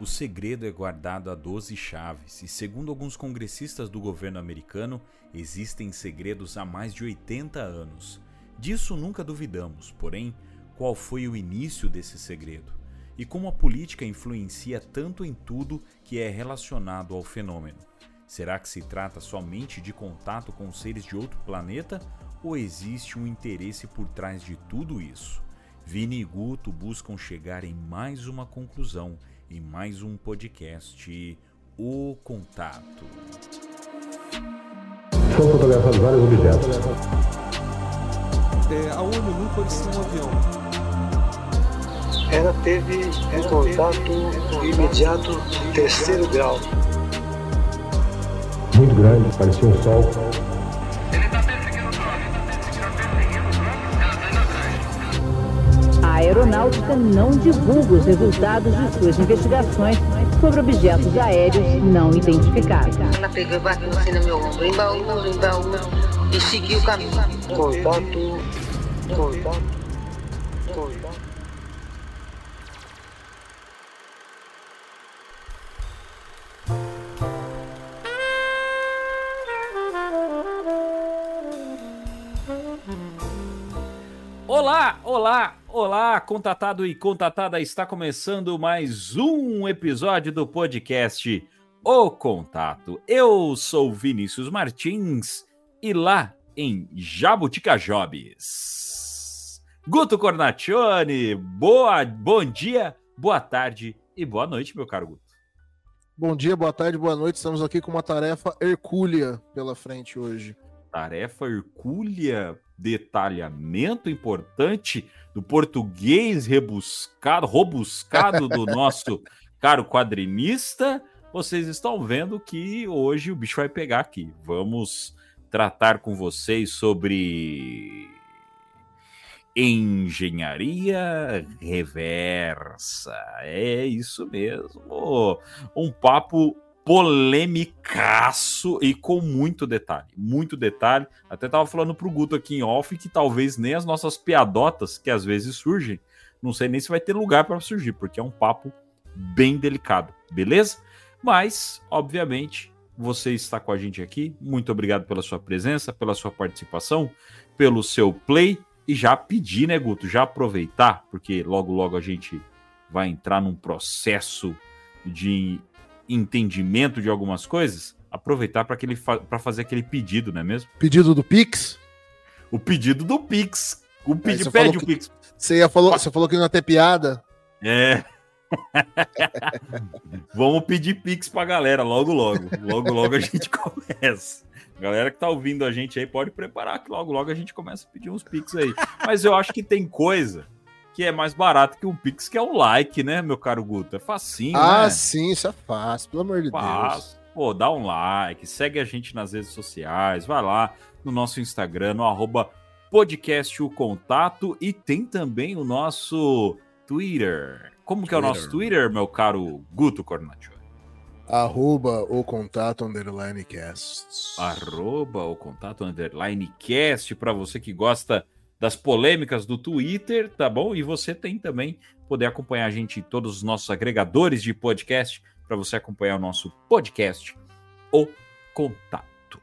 O segredo é guardado a 12 chaves, e segundo alguns congressistas do governo americano, existem segredos há mais de 80 anos. Disso nunca duvidamos, porém, qual foi o início desse segredo? E como a política influencia tanto em tudo que é relacionado ao fenômeno? Será que se trata somente de contato com seres de outro planeta ou existe um interesse por trás de tudo isso? Vini e Guto buscam chegar em mais uma conclusão, em mais um podcast O Contato. Foram fotografados vários objetos. É, a ONU nunca parecia um avião. Ela teve um contato imediato terceiro grau. Muito grande, parecia um sol. Aeronáutica não divulga os resultados de suas investigações sobre objetos aéreos não identificados. Ela pegou e bateu assim no meu ombro, e seguiu o caminho. Olá, olá, olá, contatado e contatada, está começando mais um episódio do podcast O Contato. Eu sou Vinícius Martins e lá em Jabuticajobs. Guto Cornaccione, boa, bom dia, boa tarde e boa noite, meu caro Guto. Bom dia, boa tarde, boa noite. Estamos aqui com uma tarefa hercúlea pela frente hoje. Tarefa hercúlea, detalhamento importante do português rebuscado, robuscado do nosso caro quadrinista. Vocês estão vendo que hoje o bicho vai pegar aqui. Vamos tratar com vocês sobre engenharia reversa. É isso mesmo. Um papo polemicaço e com muito detalhe, muito detalhe. Até tava falando pro Guto aqui em off que talvez nem as nossas piadotas que às vezes surgem, não sei nem se vai ter lugar para surgir, porque é um papo bem delicado, beleza? Mas, obviamente, você está com a gente aqui. Muito obrigado pela sua presença, pela sua participação, pelo seu play e já pedir, né, Guto, já aproveitar, porque logo logo a gente vai entrar num processo de entendimento de algumas coisas, aproveitar para fa fazer aquele pedido, não é mesmo? Pedido do Pix? O pedido do Pix. O pedi você pede o que- Pix. Você, ia falou, você falou que não ia ter piada? É. Vamos pedir Pix pra galera logo, logo. Logo, logo a gente começa. Galera que tá ouvindo a gente aí pode preparar que logo, logo a gente começa a pedir uns Pix aí. Mas eu acho que tem coisa que é mais barato que um Pix, que é o like, né, meu caro Guto? É facinho, ah, né? sim, isso é fácil, pelo amor de Deus. Faz. Pô, dá um like, segue a gente nas redes sociais, vai lá no nosso Instagram, no arroba podcast o contato e tem também o nosso Twitter. Como que é o nosso Twitter, meu caro Guto Cornaccio? Arroba o contato underline casts. Arroba o contato underline cast para você que gosta das polêmicas do Twitter, tá bom? E você tem também poder acompanhar a gente em todos os nossos agregadores de podcast para você acompanhar o nosso podcast O Contato.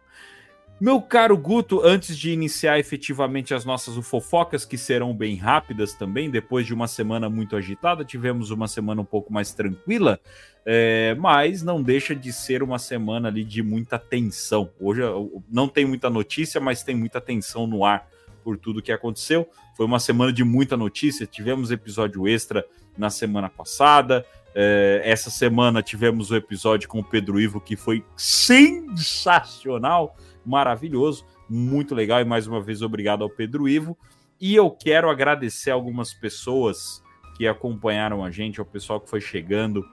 Meu caro Guto, antes de iniciar efetivamente as nossas ufofocas, que serão bem rápidas também, depois de uma semana muito agitada, tivemos uma semana um pouco mais tranquila, é, mas não deixa de ser uma semana ali de muita tensão. Hoje não tem muita notícia, mas tem muita tensão no ar por tudo que aconteceu. Foi uma semana de muita notícia, tivemos episódio extra na semana passada. é, essa semana tivemos o episódio com o Pedro Ivo, que foi sensacional, maravilhoso, muito legal. E mais uma vez, obrigado ao Pedro Ivo. E eu quero agradecer algumas pessoas que acompanharam a gente, ao pessoal que foi chegando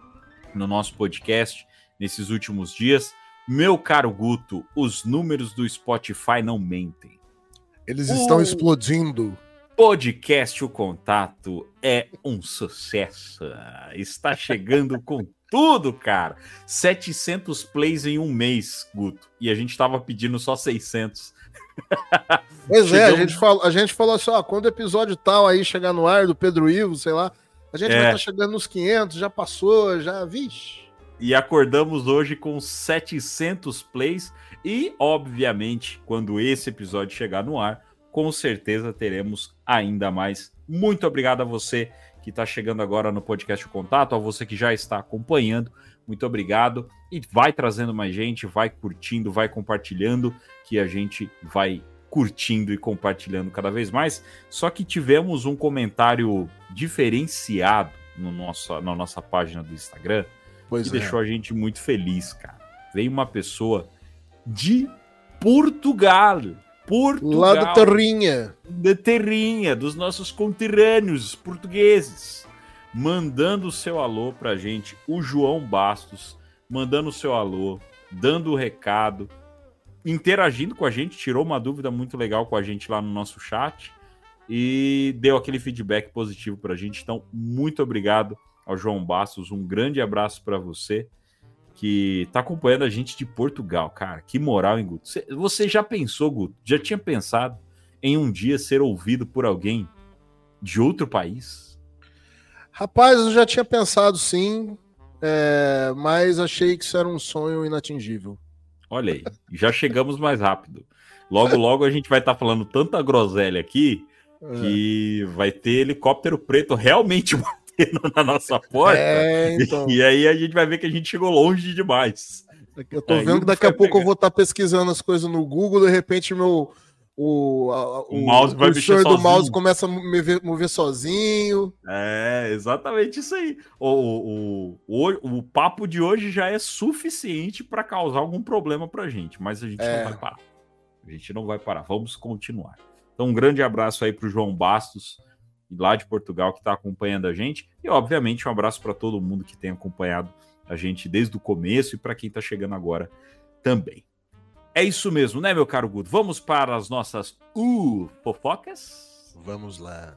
no nosso podcast nesses últimos dias. Meu caro Guto, os números do Spotify não mentem. Eles Uh. estão explodindo. Podcast O Contato é um sucesso. Está chegando com tudo, cara. 700 plays em um mês, Guto. E a gente tava pedindo só 600. Pois é, a Chegamos- gente, falou, a gente falou assim, ó, quando o episódio tal aí chegar no ar do Pedro Ivo, sei lá, A gente É. vai estar chegando nos 500, já passou, já, vixe. E acordamos hoje com 700 plays. E, obviamente, quando esse episódio chegar no ar, com certeza teremos ainda mais. Muito obrigado a você que está chegando agora no podcast Contato, a você que já está acompanhando. Muito obrigado. E vai trazendo mais gente, vai curtindo, vai compartilhando, que a gente vai curtindo e compartilhando cada vez mais. Só que tivemos um comentário diferenciado no nosso, na nossa página do Instagram Pois que é. deixou a gente muito feliz, cara. Veio uma pessoa de Portugal. Portugal. Lá do Terrinha. da terrinha, dos nossos conterrâneos portugueses, mandando o seu alô pra gente, o João Bastos, mandando o seu alô, dando o recado, interagindo com a gente, tirou uma dúvida muito legal com a gente lá no nosso chat e deu aquele feedback positivo pra gente. Então, muito obrigado ao João Bastos, um grande abraço pra você que tá acompanhando a gente de Portugal, cara. Que moral, hein, Guto? Você- já pensou, Guto? Já tinha pensado em um dia ser ouvido por alguém de outro país? Rapaz, eu já tinha pensado sim, é, mas achei que isso era um sonho inatingível. Olha aí, já chegamos mais rápido. Logo, logo a gente vai estar falando tanta groselha aqui É. que vai ter helicóptero preto realmente batendo na nossa porta. É, então. E aí a gente vai ver que a gente chegou longe demais. Eu tô Aí vendo que daqui a vai pouco eu pegar. vou estar pesquisando as coisas no Google, de repente meu o, a- O mouse vai cursor mexer do mouse começa a mover, mover sozinho. É, exatamente isso aí. O, o, o, o papo de hoje já é suficiente para causar algum problema pra gente, mas a gente É. não vai parar. A gente não vai parar, vamos continuar. Então, um grande abraço aí pro João Bastos, lá de Portugal, que está acompanhando a gente. E, obviamente, um abraço para todo mundo que tem acompanhado a gente desde o começo e para quem está chegando agora também. É isso mesmo, né, meu caro Guto? Vamos para as nossas uh, fofocas? Vamos lá.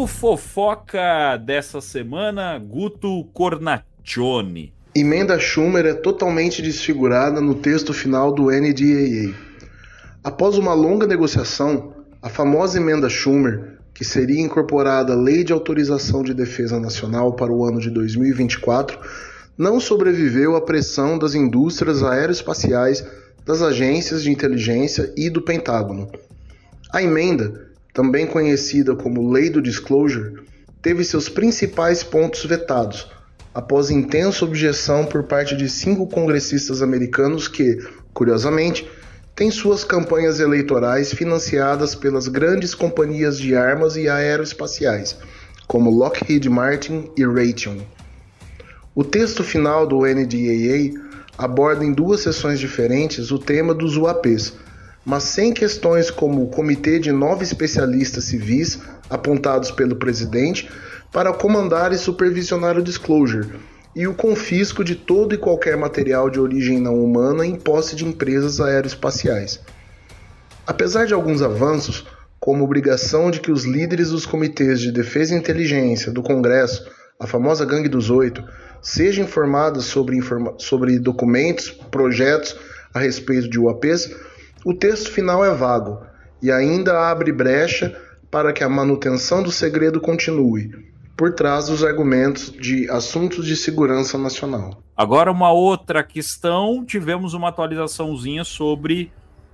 O fofoca dessa semana, Guto Cornaccione. Emenda Schumer é totalmente desfigurada no texto final do NDAA. Após uma longa negociação, a famosa emenda Schumer, que seria incorporada à Lei de Autorização de Defesa Nacional para o ano de 2024, não sobreviveu à pressão das indústrias aeroespaciais, das agências de inteligência e do Pentágono. A emenda, também conhecida como Lei do Disclosure, teve seus principais pontos vetados, após intensa objeção por parte de cinco congressistas americanos que, curiosamente, têm suas campanhas eleitorais financiadas pelas grandes companhias de armas e aeroespaciais, como Lockheed Martin e Raytheon. O texto final do NDAA aborda em duas sessões diferentes o tema dos UAPs, mas sem questões como o comitê de nove especialistas civis apontados pelo presidente para comandar e supervisionar o disclosure e o confisco de todo e qualquer material de origem não humana em posse de empresas aeroespaciais. Apesar de alguns avanços, como obrigação de que os líderes dos comitês de defesa e inteligência do Congresso, a famosa Gangue dos Oito, sejam informados sobre, informa sobre documentos, projetos a respeito de UAPs, o texto final é vago e ainda abre brecha para que a manutenção do segredo continue, por trás dos argumentos de assuntos de segurança nacional. Agora, uma outra questão: tivemos uma atualizaçãozinha sobre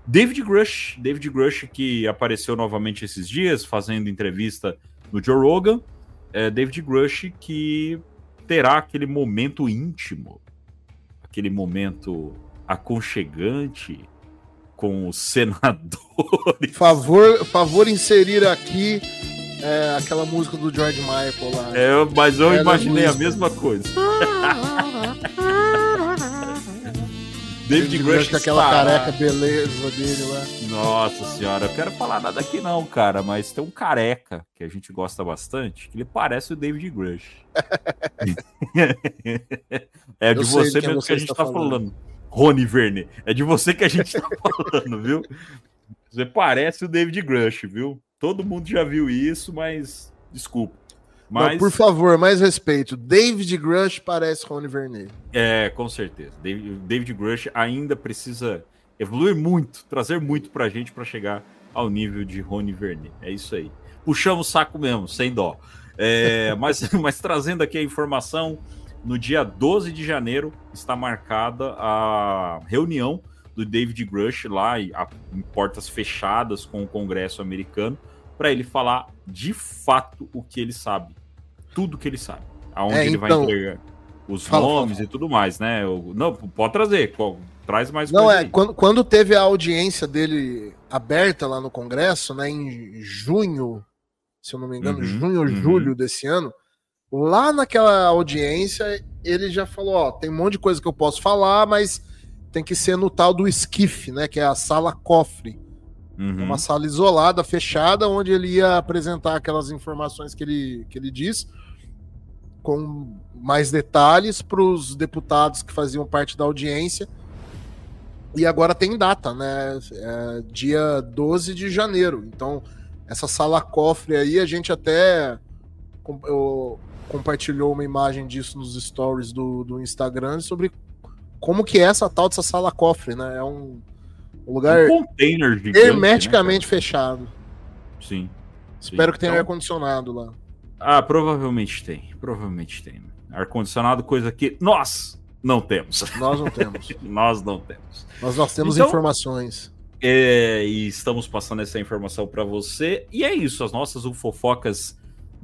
David Grush. David Grush, que apareceu novamente esses dias, fazendo entrevista no Joe Rogan. É, David Grush, que terá aquele momento íntimo, aquele momento aconchegante com os senadores. Favor, favor inserir aqui é, aquela música do George Michael lá. É, mas eu É, imaginei a música. mesma coisa. David Grush com aquela careca beleza dele lá. Nossa senhora, eu quero falar nada aqui não, cara, mas tem um careca que a gente gosta bastante, que ele parece o David Grush. é de Eu você mesmo que a gente está tá falando. Rony Verne, é de você que a gente tá falando, viu? Você parece o David Grush, viu? Todo mundo já viu isso, mas desculpa. Mas, Não, por favor, mais respeito. David Grush parece Rony Vernet. é, com certeza. David, Grush ainda precisa evoluir muito, trazer muito pra gente pra chegar ao nível de Rony Vernet. É isso aí. Puxamos o saco mesmo, sem dó. É, mas, mas trazendo aqui a informação, no dia 12 de janeiro está marcada a reunião do David Grush lá em portas fechadas com o Congresso americano para ele falar de fato o que ele sabe, tudo que ele sabe, aonde É, ele vai então- entregar os Fala, nomes fala, e tudo mais, né? Eu- não, pode trazer, qual- traz mais Não, coisa é, aí. quando, quando teve a audiência dele aberta lá no Congresso, né, em junho, se eu não me engano, Uhum, junho ou uhum. julho desse ano, lá naquela audiência, ele já falou, ó, tem um monte de coisa que eu posso falar, mas tem que ser no tal do esquife, né, que é a sala cofre. Uhum. Uma sala isolada, fechada, onde ele ia apresentar aquelas informações que ele, que ele diz, com mais detalhes para os deputados que faziam parte da audiência. E agora tem data, né? É dia 12 de janeiro. Então, essa sala cofre aí, a gente até eu- compartilhou uma imagem disso nos stories do, do Instagram sobre como que é essa tal dessa sala cofre, né? É um, um lugar um container gigante, hermeticamente fechado. né, cara? Sim. Espero que tenha Então- ar-condicionado lá. Ah, provavelmente tem. Provavelmente tem. Ar-condicionado, coisa que nós não temos. Nós não temos. nós não temos. Mas nós temos Então- informações. É, e estamos passando essa informação para você. E é isso, as nossas fofocas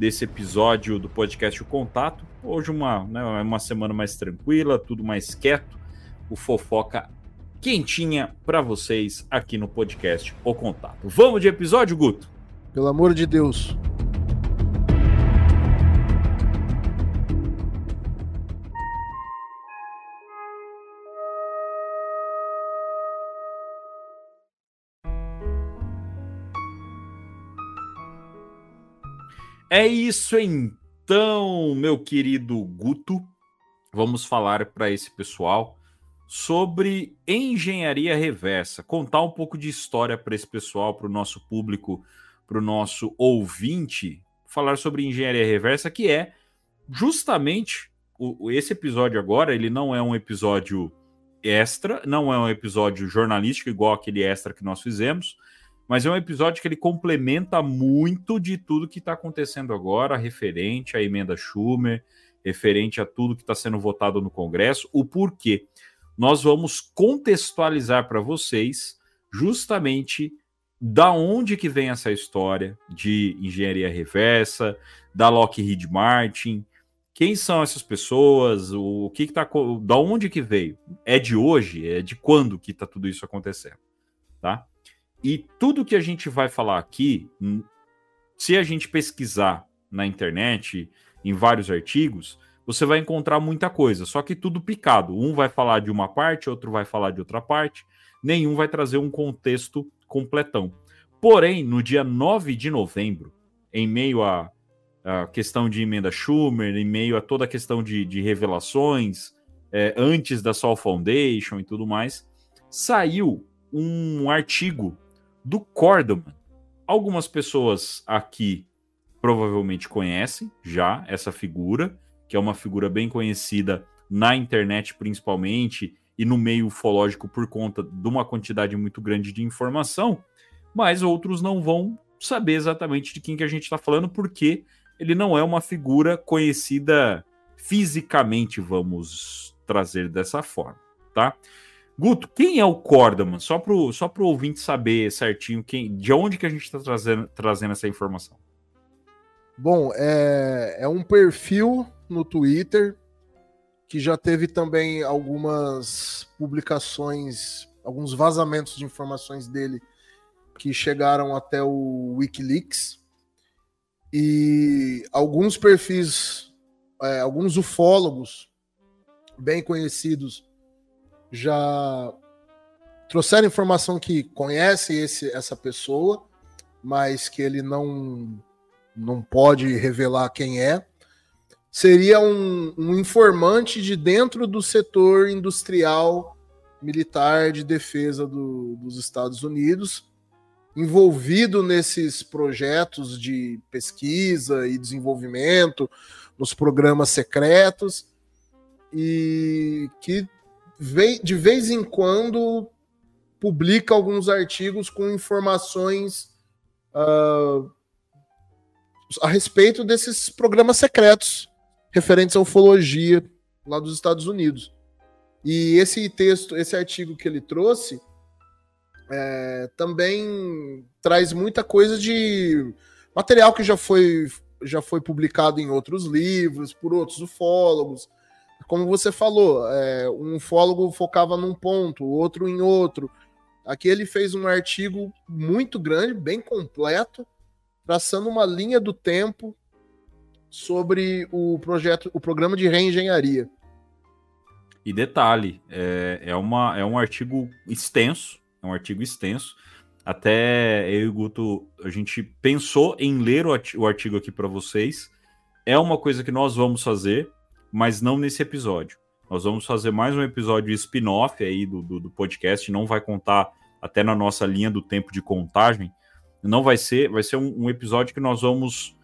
desse episódio do podcast O Contato. Hoje uma, né, uma semana mais tranquila, tudo mais quieto. O fofoca quentinha para vocês aqui no podcast O Contato. Vamos de episódio, Guto? Pelo amor de Deus. É isso então, meu querido Guto. Vamos falar para esse pessoal sobre engenharia reversa, contar um pouco de história para esse pessoal, para o nosso público, para o nosso ouvinte, falar sobre engenharia reversa, que é justamente o, esse episódio agora. Ele não é um episódio extra, não é um episódio jornalístico igual aquele extra que nós fizemos, mas é um episódio que ele complementa muito de tudo que está acontecendo agora, referente à emenda Schumer, referente a tudo que está sendo votado no Congresso, o porquê. Nós vamos contextualizar para vocês justamente da onde que vem essa história de engenharia reversa, da Lockheed Martin, quem são essas pessoas, o que que tá, da onde que veio? É de hoje? É de quando que está tudo isso acontecendo, tá? E tudo que a gente vai falar aqui, se a gente pesquisar na internet, em vários artigos, você vai encontrar muita coisa, só que tudo picado. Um vai falar de uma parte, outro vai falar de outra parte, nenhum vai trazer um contexto completão. Porém, no dia 9 de novembro, em meio à, à questão de emenda Schumer, em meio a toda a questão de, de revelações, é, antes da Sol Foundation e tudo mais, saiu um artigo do Cordoman. Algumas pessoas aqui provavelmente conhecem já essa figura, que é uma figura bem conhecida na internet principalmente e no meio ufológico por conta de uma quantidade muito grande de informação, mas outros não vão saber exatamente de quem que a gente está falando, porque ele não é uma figura conhecida fisicamente, vamos trazer dessa forma, tá? Guto, quem é o Cordaman? Só para o só pro ouvinte saber certinho quem, de onde que a gente está trazendo, trazendo essa informação. Bom, é, é um perfil no Twitter que já teve também algumas publicações, alguns vazamentos de informações dele que chegaram até o Wikileaks. E alguns perfis, é, alguns ufólogos bem conhecidos já trouxeram informação que conhece esse, essa pessoa, mas que ele não não pode revelar quem é, seria um, um, informante de dentro do setor industrial militar de defesa do, dos Estados Unidos, envolvido nesses projetos de pesquisa e desenvolvimento, nos programas secretos, e que de vez em quando publica alguns artigos com informações uh, a respeito desses programas secretos referentes à ufologia lá dos Estados Unidos. E esse texto, esse artigo que ele trouxe, é, também traz muita coisa de material que já foi, já foi publicado em outros livros, por outros ufólogos. Como você falou, é, um ufólogo focava num ponto, outro em outro. Aqui ele fez um artigo muito grande, bem completo, traçando uma linha do tempo sobre o projeto, o programa de reengenharia. E detalhe, é, é, uma, é um artigo extenso, é um artigo extenso. Até eu e o Guto, a gente pensou em ler o artigo aqui para vocês. É uma coisa que nós vamos fazer, mas não nesse episódio. Nós vamos fazer mais um episódio spin-off aí do, do, do, podcast, não vai contar até na nossa linha do tempo de contagem. Não vai ser, vai ser um, um episódio que nós vamos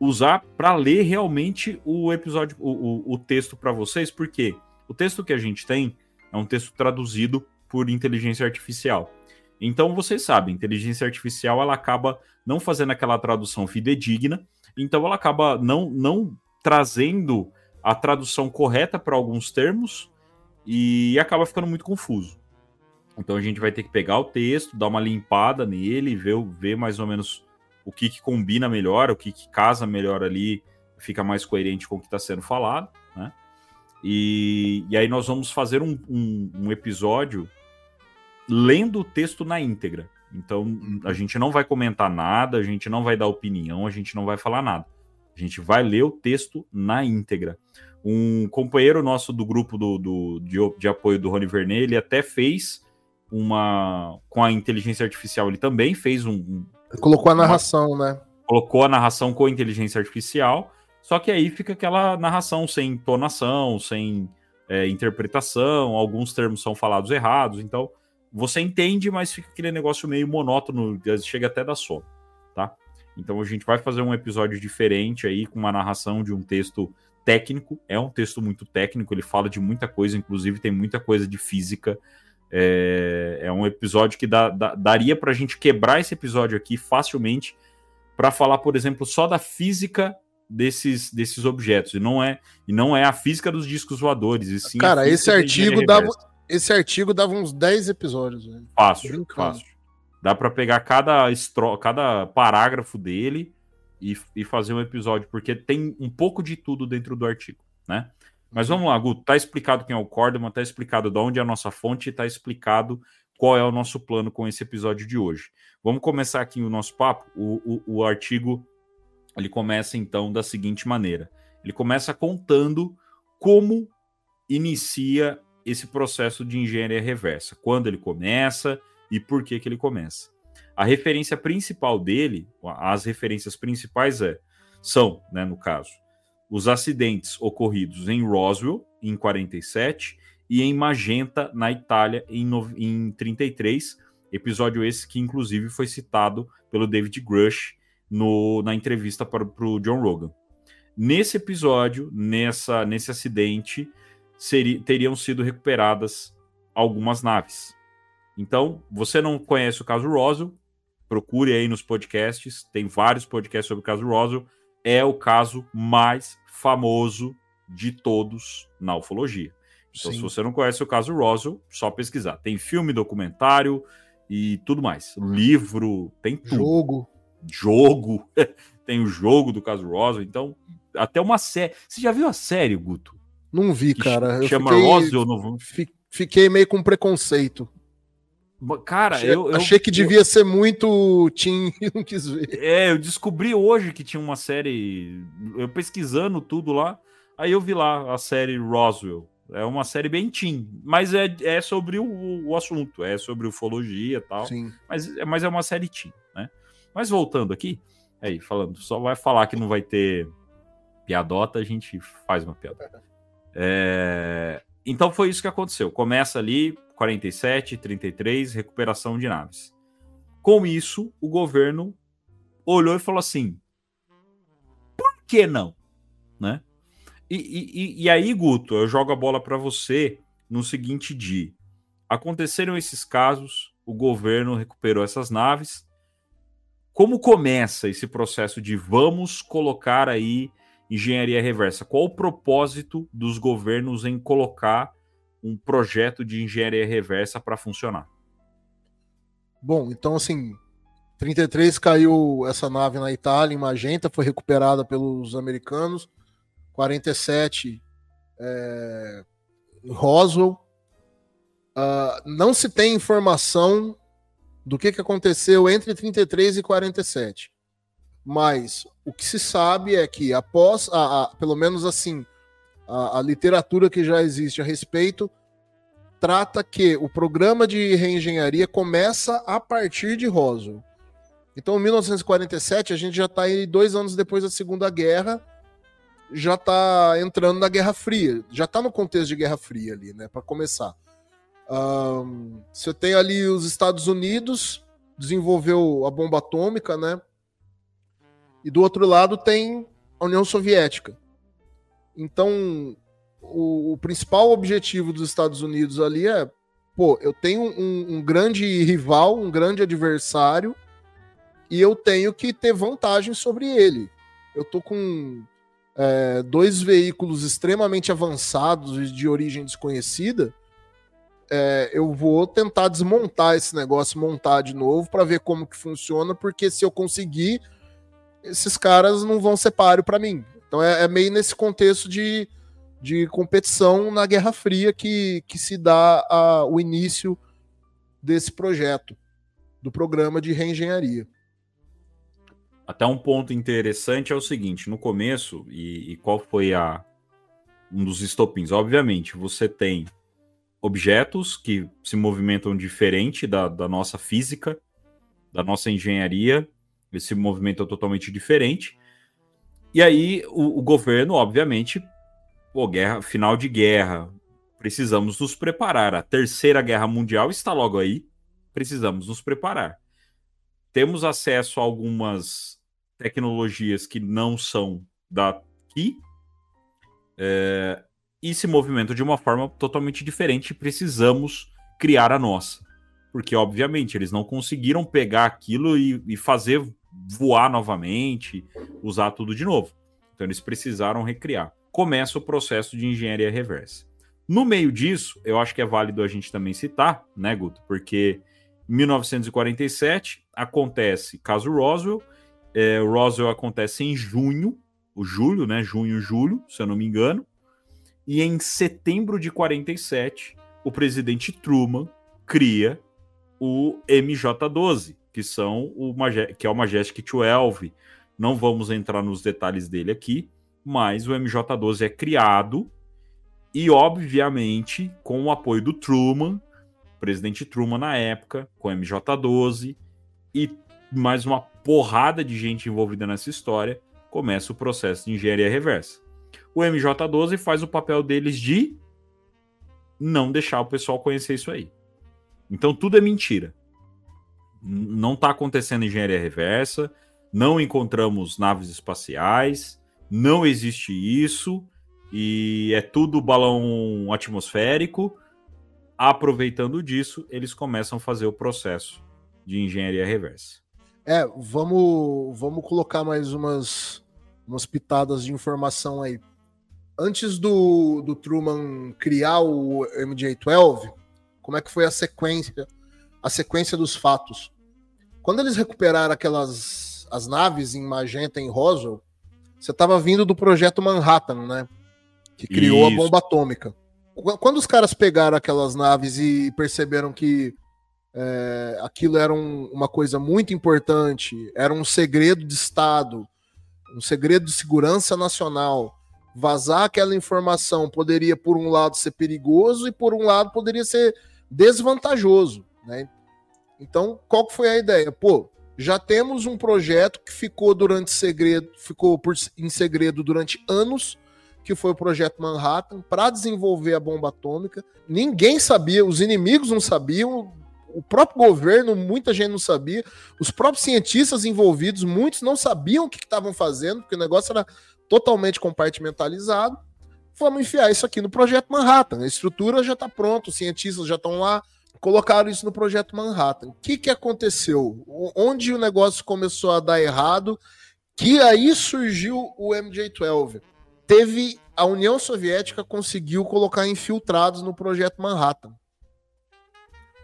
usar para ler realmente o episódio, o, o, o texto para vocês, porque o texto que a gente tem é um texto traduzido por inteligência artificial. Então vocês sabem, inteligência artificial ela acaba não fazendo aquela tradução fidedigna, então ela acaba não, não trazendo a tradução correta para alguns termos e acaba ficando muito confuso. Então a gente vai ter que pegar o texto, dar uma limpada nele, ver, ver mais ou menos o que, que combina melhor, o que, que casa melhor ali, fica mais coerente com o que está sendo falado, né? E, e aí nós vamos fazer um, um, um episódio lendo o texto na íntegra. Então a gente não vai comentar nada, a gente não vai dar opinião, a gente não vai falar nada. A gente vai ler o texto na íntegra. Um companheiro nosso do grupo do, do de, de, apoio do Rony Vernet, ele até fez uma. Com a inteligência artificial, ele também fez um. um Colocou a narração, uma, né? Colocou a narração com inteligência artificial. Só que aí fica aquela narração sem entonação, sem é, interpretação, alguns termos são falados errados, então você entende, mas fica aquele negócio meio monótono, chega até da sono? Então a gente vai fazer um episódio diferente aí, com uma narração de um texto técnico, é um texto muito técnico, ele fala de muita coisa, inclusive tem muita coisa de física, é, é um episódio que dá, dá, daria para a gente quebrar esse episódio aqui facilmente para falar, por exemplo, só da física desses, desses objetos. E não é e não é a física dos discos voadores. E sim Cara, esse artigo dava esse artigo dava uns 10 episódios. Velho. Fácil, fácil. Dá para pegar cada estro... cada parágrafo dele e, e fazer um episódio, porque tem um pouco de tudo dentro do artigo, né? Mas vamos lá, Guto, tá explicado quem é o Cordoman, tá explicado de onde é a nossa fonte, tá explicado qual é o nosso plano com esse episódio de hoje. Vamos começar aqui o nosso papo. O, o, o artigo ele começa então da seguinte maneira: ele começa contando como inicia esse processo de engenharia reversa, quando ele começa e por que, que ele começa. A referência principal dele, as referências principais é, são, né, no caso, os acidentes ocorridos em Roswell, em 47, e em Magenta, na Itália, em, no, em 33, episódio esse que inclusive foi citado pelo David Grush no, na entrevista para o John Rogan. Nesse episódio, nessa, nesse acidente, teriam sido recuperadas algumas naves. Então, você não conhece o caso Roswell, procure aí nos podcasts, tem vários podcasts sobre o caso Roswell, é o caso mais famoso de todos na ufologia. Então, Sim. se você não conhece o caso Roswell, só pesquisar. Tem filme, documentário e tudo mais. Livro, tem tudo. Jogo jogo, tem o jogo do caso Roswell, então até uma série. Você já viu a série, Guto? Não vi, cara. Eu chama fiquei, Roswell no... Fiquei meio com preconceito. Cara, achei, eu, eu achei que devia ser muito teen e não quis ver. É, eu descobri hoje que tinha uma série. Eu pesquisando tudo lá, aí eu vi lá a série Roswell. É uma série bem teen, mas é, é sobre o, o assunto, é sobre ufologia e tal. Sim. Mas, mas é uma série teen, né? Mas voltando aqui, aí, falando, só vai falar que não vai ter piadota, a gente faz uma piada. É... Então foi isso que aconteceu. Começa ali, 47, 33, recuperação de naves. Com isso, o governo olhou e falou assim: por que não? Né? E, e, e aí, Guto, eu jogo a bola para você no seguinte dia. Aconteceram esses casos, o governo recuperou essas naves. Como começa esse processo de vamos colocar aí engenharia reversa? Qual o propósito dos governos em colocar um projeto de engenharia reversa para funcionar? Bom, então assim, 33 caiu essa nave na Itália, em Magenta, foi recuperada pelos americanos. 47 é, Roswell. Uh, não se tem informação do que, que aconteceu entre 33 e 47. Mas o que se sabe é que após, a, a pelo menos assim, a, a, literatura que já existe a respeito, trata que o programa de reengenharia começa a partir de Roswell. Então, em 1947, a gente já está aí dois anos depois da Segunda Guerra, já está entrando na Guerra Fria, já está no contexto de Guerra Fria ali, né, para começar. Um, você tem ali os Estados Unidos, desenvolveu a bomba atômica, né? E do outro lado tem a União Soviética. Então, o, o principal objetivo dos Estados Unidos ali é: pô, eu tenho um, um grande rival, um grande adversário, e eu tenho que ter vantagem sobre ele. Eu tô com é, dois veículos extremamente avançados de origem desconhecida é, eu vou tentar desmontar esse negócio, montar de novo para ver como que funciona, porque se eu conseguir, esses caras não vão ser páreo para mim. Então é, é, meio nesse contexto de, de competição na Guerra Fria que, que se dá a, o início desse projeto, do programa de reengenharia. Até um ponto interessante é o seguinte: no começo, e, e qual foi a, um dos estopins? Obviamente, você tem objetos que se movimentam diferente da, da nossa física, da nossa engenharia, esse movimento é totalmente diferente. E aí o, o governo, obviamente, pô, guerra, final de guerra, precisamos nos preparar. A terceira guerra mundial está logo aí, precisamos nos preparar. Temos acesso a algumas tecnologias que não são daqui, é, e se movimentam de uma forma totalmente diferente. Precisamos criar a nossa. Porque, obviamente, eles não conseguiram pegar aquilo e, e fazer voar novamente, usar tudo de novo. Então, eles precisaram recriar. Começa o processo de engenharia reversa. No meio disso, eu acho que é válido a gente também citar, né, Guto? Porque em 1947 acontece caso Roswell. É, Roswell acontece em junho, o julho, né? Junho, julho, se eu não me engano. E em setembro de 47, o presidente Truman cria o MJ-12, que são o que é o Majestic 12. Não vamos entrar nos detalhes dele aqui, mas o MJ-12 é criado e, obviamente, com o apoio do Truman, presidente Truman na época, com o MJ-12 e mais uma porrada de gente envolvida nessa história, começa o processo de engenharia reversa o MJ12 faz o papel deles de não deixar o pessoal conhecer isso aí. Então tudo é mentira. Não está acontecendo engenharia reversa, não encontramos naves espaciais, não existe isso, e é tudo balão atmosférico. Aproveitando disso, eles começam a fazer o processo de engenharia reversa. É, vamos, vamos colocar mais umas, umas pitadas de informação aí antes do, do Truman criar o MJ-12, como é que foi a sequência, a sequência dos fatos? Quando eles recuperaram aquelas as naves em Magenta em Roswell, você estava vindo do projeto Manhattan, né? Que criou Isso. a bomba atômica. Quando os caras pegaram aquelas naves e perceberam que é, aquilo era um, uma coisa muito importante, era um segredo de Estado, um segredo de segurança nacional, vazar aquela informação poderia, por um lado, ser perigoso e, por um lado, poderia ser desvantajoso. Né? Então, qual que foi a ideia? Pô, já temos um projeto que ficou durante segredo, ficou por, em segredo durante anos, que foi o projeto Manhattan, para desenvolver a bomba atômica. Ninguém sabia, os inimigos não sabiam, o próprio governo, muita gente não sabia, os próprios cientistas envolvidos, muitos não sabiam o que estavam fazendo, porque o negócio era totalmente compartimentalizado. Vamos enfiar isso aqui no projeto Manhattan. A estrutura já está pronta, os cientistas já estão lá, colocaram isso no projeto Manhattan. O que, que aconteceu? Onde o negócio começou a dar errado, que aí surgiu o MJ-12. Teve a União Soviética conseguiu colocar infiltrados no projeto Manhattan.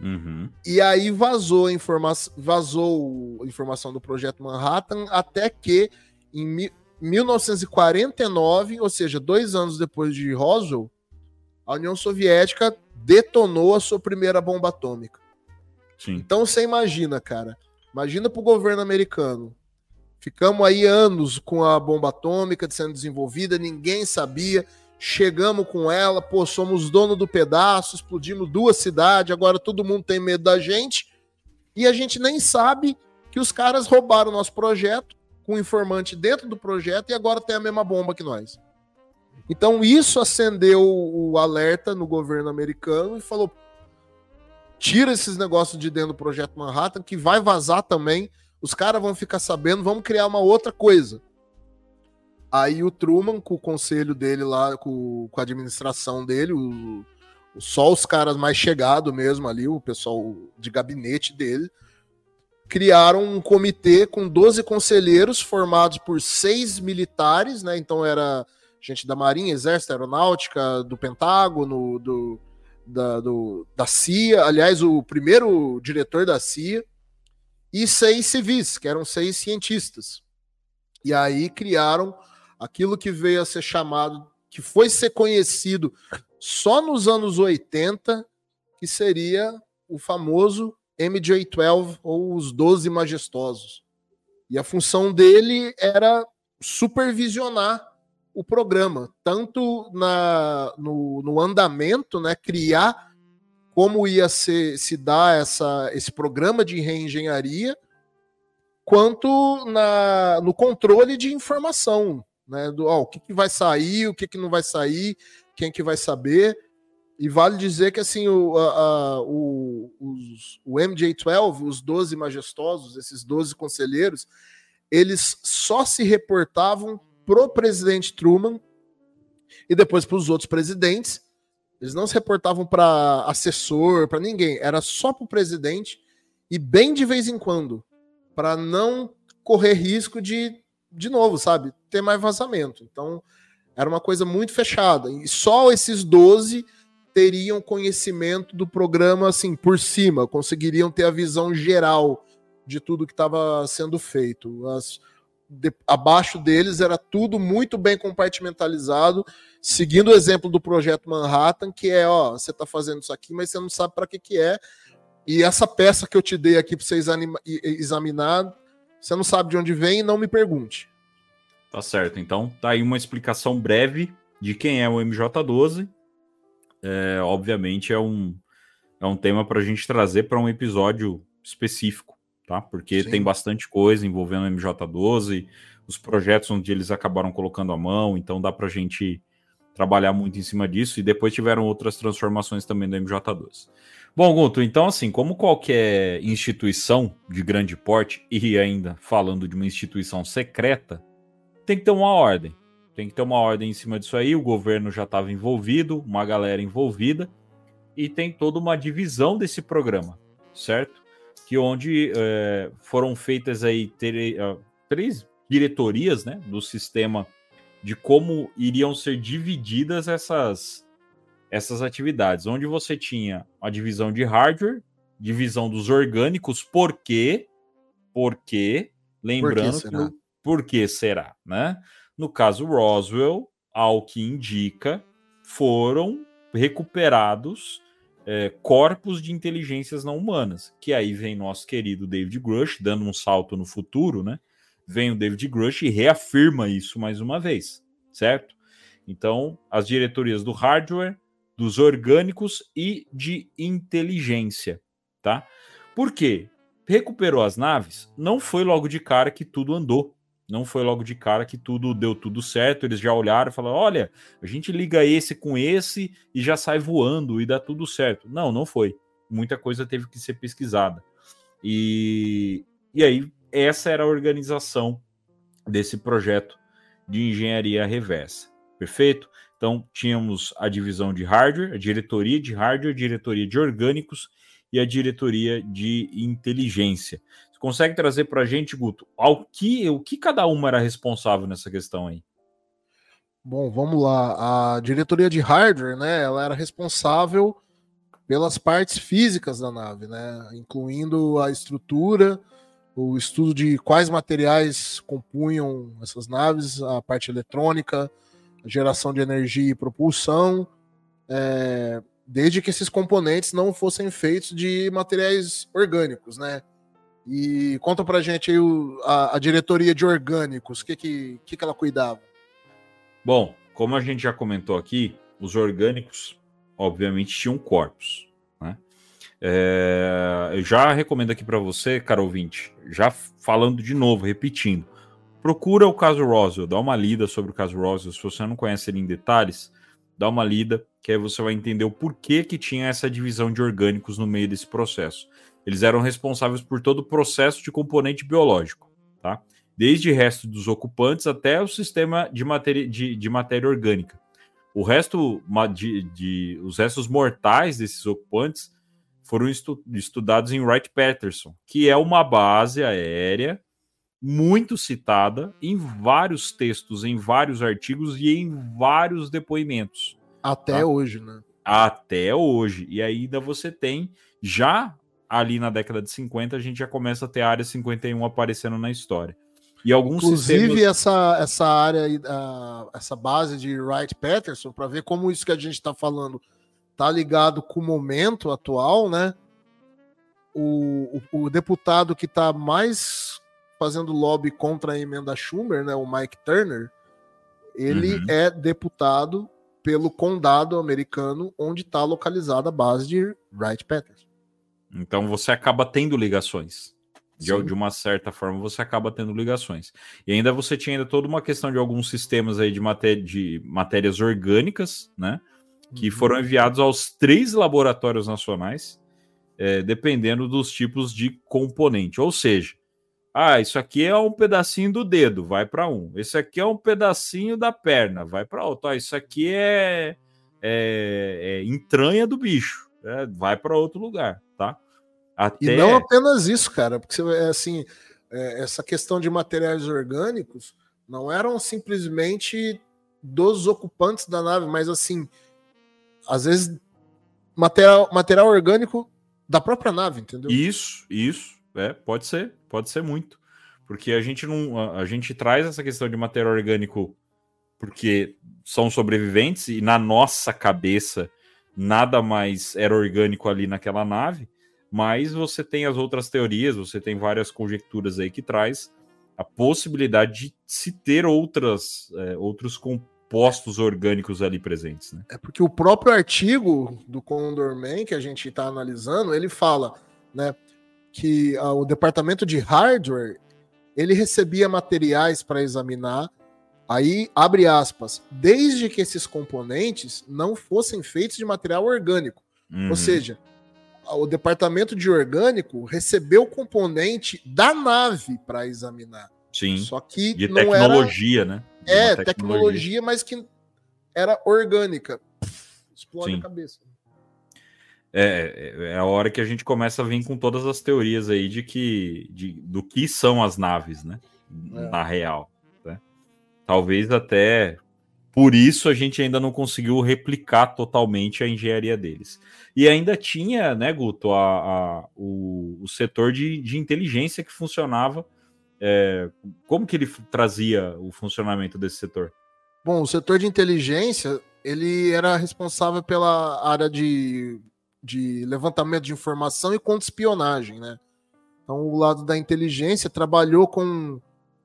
Uhum. E aí vazou a, informa vazou a informação do projeto Manhattan até que em 1949, ou seja, dois anos depois de Roswell, a União Soviética detonou a sua primeira bomba atômica. Sim. Então você imagina, cara. Imagina para o governo americano. Ficamos aí anos com a bomba atômica sendo desenvolvida, ninguém sabia. Chegamos com ela, pô, somos dono do pedaço, explodimos duas cidades, agora todo mundo tem medo da gente. E a gente nem sabe que os caras roubaram o nosso projeto, com informante dentro do projeto, e agora tem a mesma bomba que nós. Então isso acendeu o alerta no governo americano e falou: tira esses negócios de dentro do projeto Manhattan, que vai vazar também. Os caras vão ficar sabendo, vamos criar uma outra coisa. Aí o Truman, com o conselho dele lá, com, com a administração dele, o, só os caras mais chegados mesmo ali, o pessoal de gabinete dele, criaram um comitê com 12 conselheiros formados por seis militares, né? Então era gente da Marinha, Exército, Aeronáutica, do Pentágono, do, da, do, da CIA, aliás, o primeiro diretor da CIA, e seis civis, que eram seis cientistas. E aí criaram aquilo que veio a ser chamado, que foi ser conhecido só nos anos 80, que seria o famoso MJ-12, ou os Doze Majestosos. E a função dele era supervisionar o programa, tanto na, no, no andamento, né, criar como ia ser, se dar essa, esse programa de reengenharia, quanto na, no controle de informação, né, do ó, o que, que vai sair, o que, que não vai sair, quem que vai saber. E vale dizer que assim o, a, a, o, os, o MJ-12, os 12 majestosos, esses 12 conselheiros, eles só se reportavam pro presidente Truman e depois para os outros presidentes. Eles não se reportavam para assessor, para ninguém, era só para o presidente e bem de vez em quando, para não correr risco de, de novo, sabe, ter mais vazamento. Então, era uma coisa muito fechada. E só esses 12 teriam conhecimento do programa assim por cima, conseguiriam ter a visão geral de tudo que estava sendo feito. As, de, abaixo deles era tudo muito bem compartimentalizado, seguindo o exemplo do projeto Manhattan, que é, ó, você está fazendo isso aqui, mas você não sabe para que que é. E essa peça que eu te dei aqui para você examinar, você não sabe de onde vem, não me pergunte. Tá certo. Então, tá aí uma explicação breve de quem é o MJ12. É, obviamente é um é um tema para a gente trazer para um episódio específico tá? Porque Sim. tem bastante coisa envolvendo o MJ12, os projetos onde eles acabaram colocando a mão, então dá para a gente trabalhar muito em cima disso, e depois tiveram outras transformações também do MJ12. Bom, Guto, então assim, como qualquer instituição de grande porte, e ainda falando de uma instituição secreta, tem que ter uma ordem. Tem que ter uma ordem em cima disso aí, o governo já estava envolvido, uma galera envolvida, e tem toda uma divisão desse programa, certo? Que onde é, foram feitas aí ter, uh, três diretorias né, do sistema de como iriam ser divididas essas, essas atividades, onde você tinha a divisão de hardware, divisão dos orgânicos, por quê? Porque, lembrando, por que será, por que será né? No caso Roswell, ao que indica, foram recuperados é, corpos de inteligências não humanas. Que aí vem nosso querido David Grush, dando um salto no futuro, né? Vem o David Grush e reafirma isso mais uma vez, certo? Então, as diretorias do hardware, dos orgânicos e de inteligência, tá? Por quê? Recuperou as naves, não foi logo de cara que tudo andou. Não foi logo de cara que tudo deu tudo certo. Eles já olharam e falaram: olha, a gente liga esse com esse e já sai voando e dá tudo certo. Não, não foi. muita coisa teve que ser pesquisada. E, e aí, essa era a organização desse projeto de engenharia reversa. Perfeito? Então, tínhamos a divisão de hardware, a diretoria de hardware, a diretoria de orgânicos e a diretoria de inteligência. Consegue trazer para a gente, Guto, ao que, o que cada uma era responsável nessa questão aí? Bom, vamos lá. A diretoria de hardware, né, ela era responsável pelas partes físicas da nave, né, incluindo a estrutura, o estudo de quais materiais compunham essas naves, a parte eletrônica, a geração de energia e propulsão, é, desde que esses componentes não fossem feitos de materiais orgânicos, né? E conta pra gente aí o, a, a, diretoria de orgânicos, o que, que, que, que ela cuidava? Bom, como a gente já comentou aqui, os orgânicos, obviamente, tinham corpos. Né? É, eu já recomendo aqui para você, caro ouvinte, já falando de novo, repetindo, procura o caso Roswell, dá uma lida sobre o caso Roswell. Se você não conhece ele em detalhes, dá uma lida, que aí você vai entender o porquê que tinha essa divisão de orgânicos no meio desse processo. Eles eram responsáveis por todo o processo de componente biológico, tá? desde resto dos ocupantes até o sistema de matéria, de, de matéria orgânica. O resto de, de, os restos mortais desses ocupantes foram estu, estudados em Wright-Patterson, que é uma base aérea muito citada em vários textos, em vários artigos e em vários depoimentos. Até tá? hoje, né? Até hoje. E ainda você tem, já ali na década de 50, a gente já começa a ter a área 51 aparecendo na história. E alguns Inclusive, sistemas... essa, essa área, uh, essa base de Wright Patterson, para ver como isso que a gente está falando tá ligado com o momento atual, né? O, o, o deputado que está mais fazendo lobby contra a emenda Schumer, né? O Mike Turner, ele uhum. é deputado pelo condado americano onde está localizada a base de Wright Patterson. Então você acaba tendo ligações de, de, uma certa forma você acaba tendo ligações. E ainda você tinha ainda toda uma questão de alguns sistemas aí de, maté de matérias orgânicas, né? Que uhum. foram enviados aos três laboratórios nacionais, é, dependendo dos tipos de componente. Ou seja, ah, isso aqui é um pedacinho do dedo, vai para um. Esse aqui é um pedacinho da perna, vai para outro. Ah, isso aqui é, é, é entranha do bicho, é, vai para outro lugar, tá? Até... E não apenas isso, cara, porque é assim, é, essa questão de materiais orgânicos não eram simplesmente dos ocupantes da nave, mas assim, às vezes material, material orgânico da própria nave, entendeu? Isso, isso, é, pode ser, pode ser muito, porque a gente não, a, a gente traz essa questão de material orgânico porque são sobreviventes e na nossa cabeça nada mais era orgânico ali naquela nave mas você tem as outras teorias, você tem várias conjecturas aí que traz a possibilidade de se ter outras, é, outros compostos orgânicos ali presentes. Né? É porque o próprio artigo do Condor Man que a gente está analisando, ele fala né, que ah, o departamento de hardware ele recebia materiais para examinar, aí abre aspas, desde que esses componentes não fossem feitos de material orgânico. Uhum. Ou seja, o departamento de orgânico recebeu o componente da nave para examinar. Sim. Só que de tecnologia, era... né? De é, tecnologia. tecnologia. mas que era orgânica. explode Sim. a cabeça. É, é, é a hora que a gente começa a vir com todas as teorias aí de que de, do que são as naves, né? É. Na real. Talvez até por isso a gente ainda não conseguiu replicar totalmente a engenharia deles. E ainda tinha, né, Guto, a, a o, o, setor de, de, inteligência que funcionava. É, como que ele trazia o funcionamento desse setor? Bom, o setor de inteligência ele era responsável pela área de, de levantamento de informação e contra-espionagem, né? Então, o lado da inteligência trabalhou com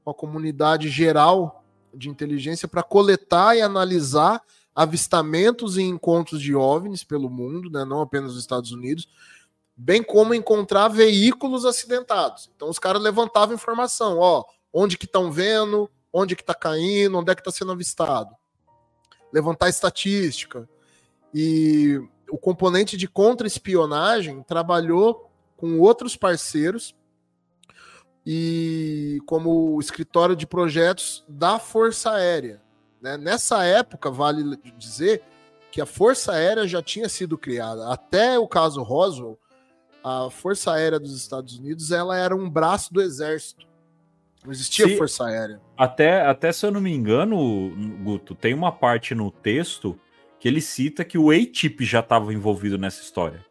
a comunidade geral de inteligência para coletar e analisar avistamentos e encontros de OVNIs pelo mundo, né, não apenas nos Estados Unidos, bem como encontrar veículos acidentados. Então os caras levantavam informação, ó, onde que estão vendo, onde que está caindo, onde é que está sendo avistado. Levantar estatística. E o componente de contra-espionagem trabalhou com outros parceiros e como escritório de projetos da Força Aérea. né? Nessa época, vale dizer que a Força Aérea já tinha sido criada. Até o caso Roswell, a Força Aérea dos Estados Unidos ela era um braço do Exército. Não existia Se- Força Aérea. Até, até se eu não me engano, Guto, tem uma parte no texto que ele cita que o A-Tip já estava envolvido nessa história.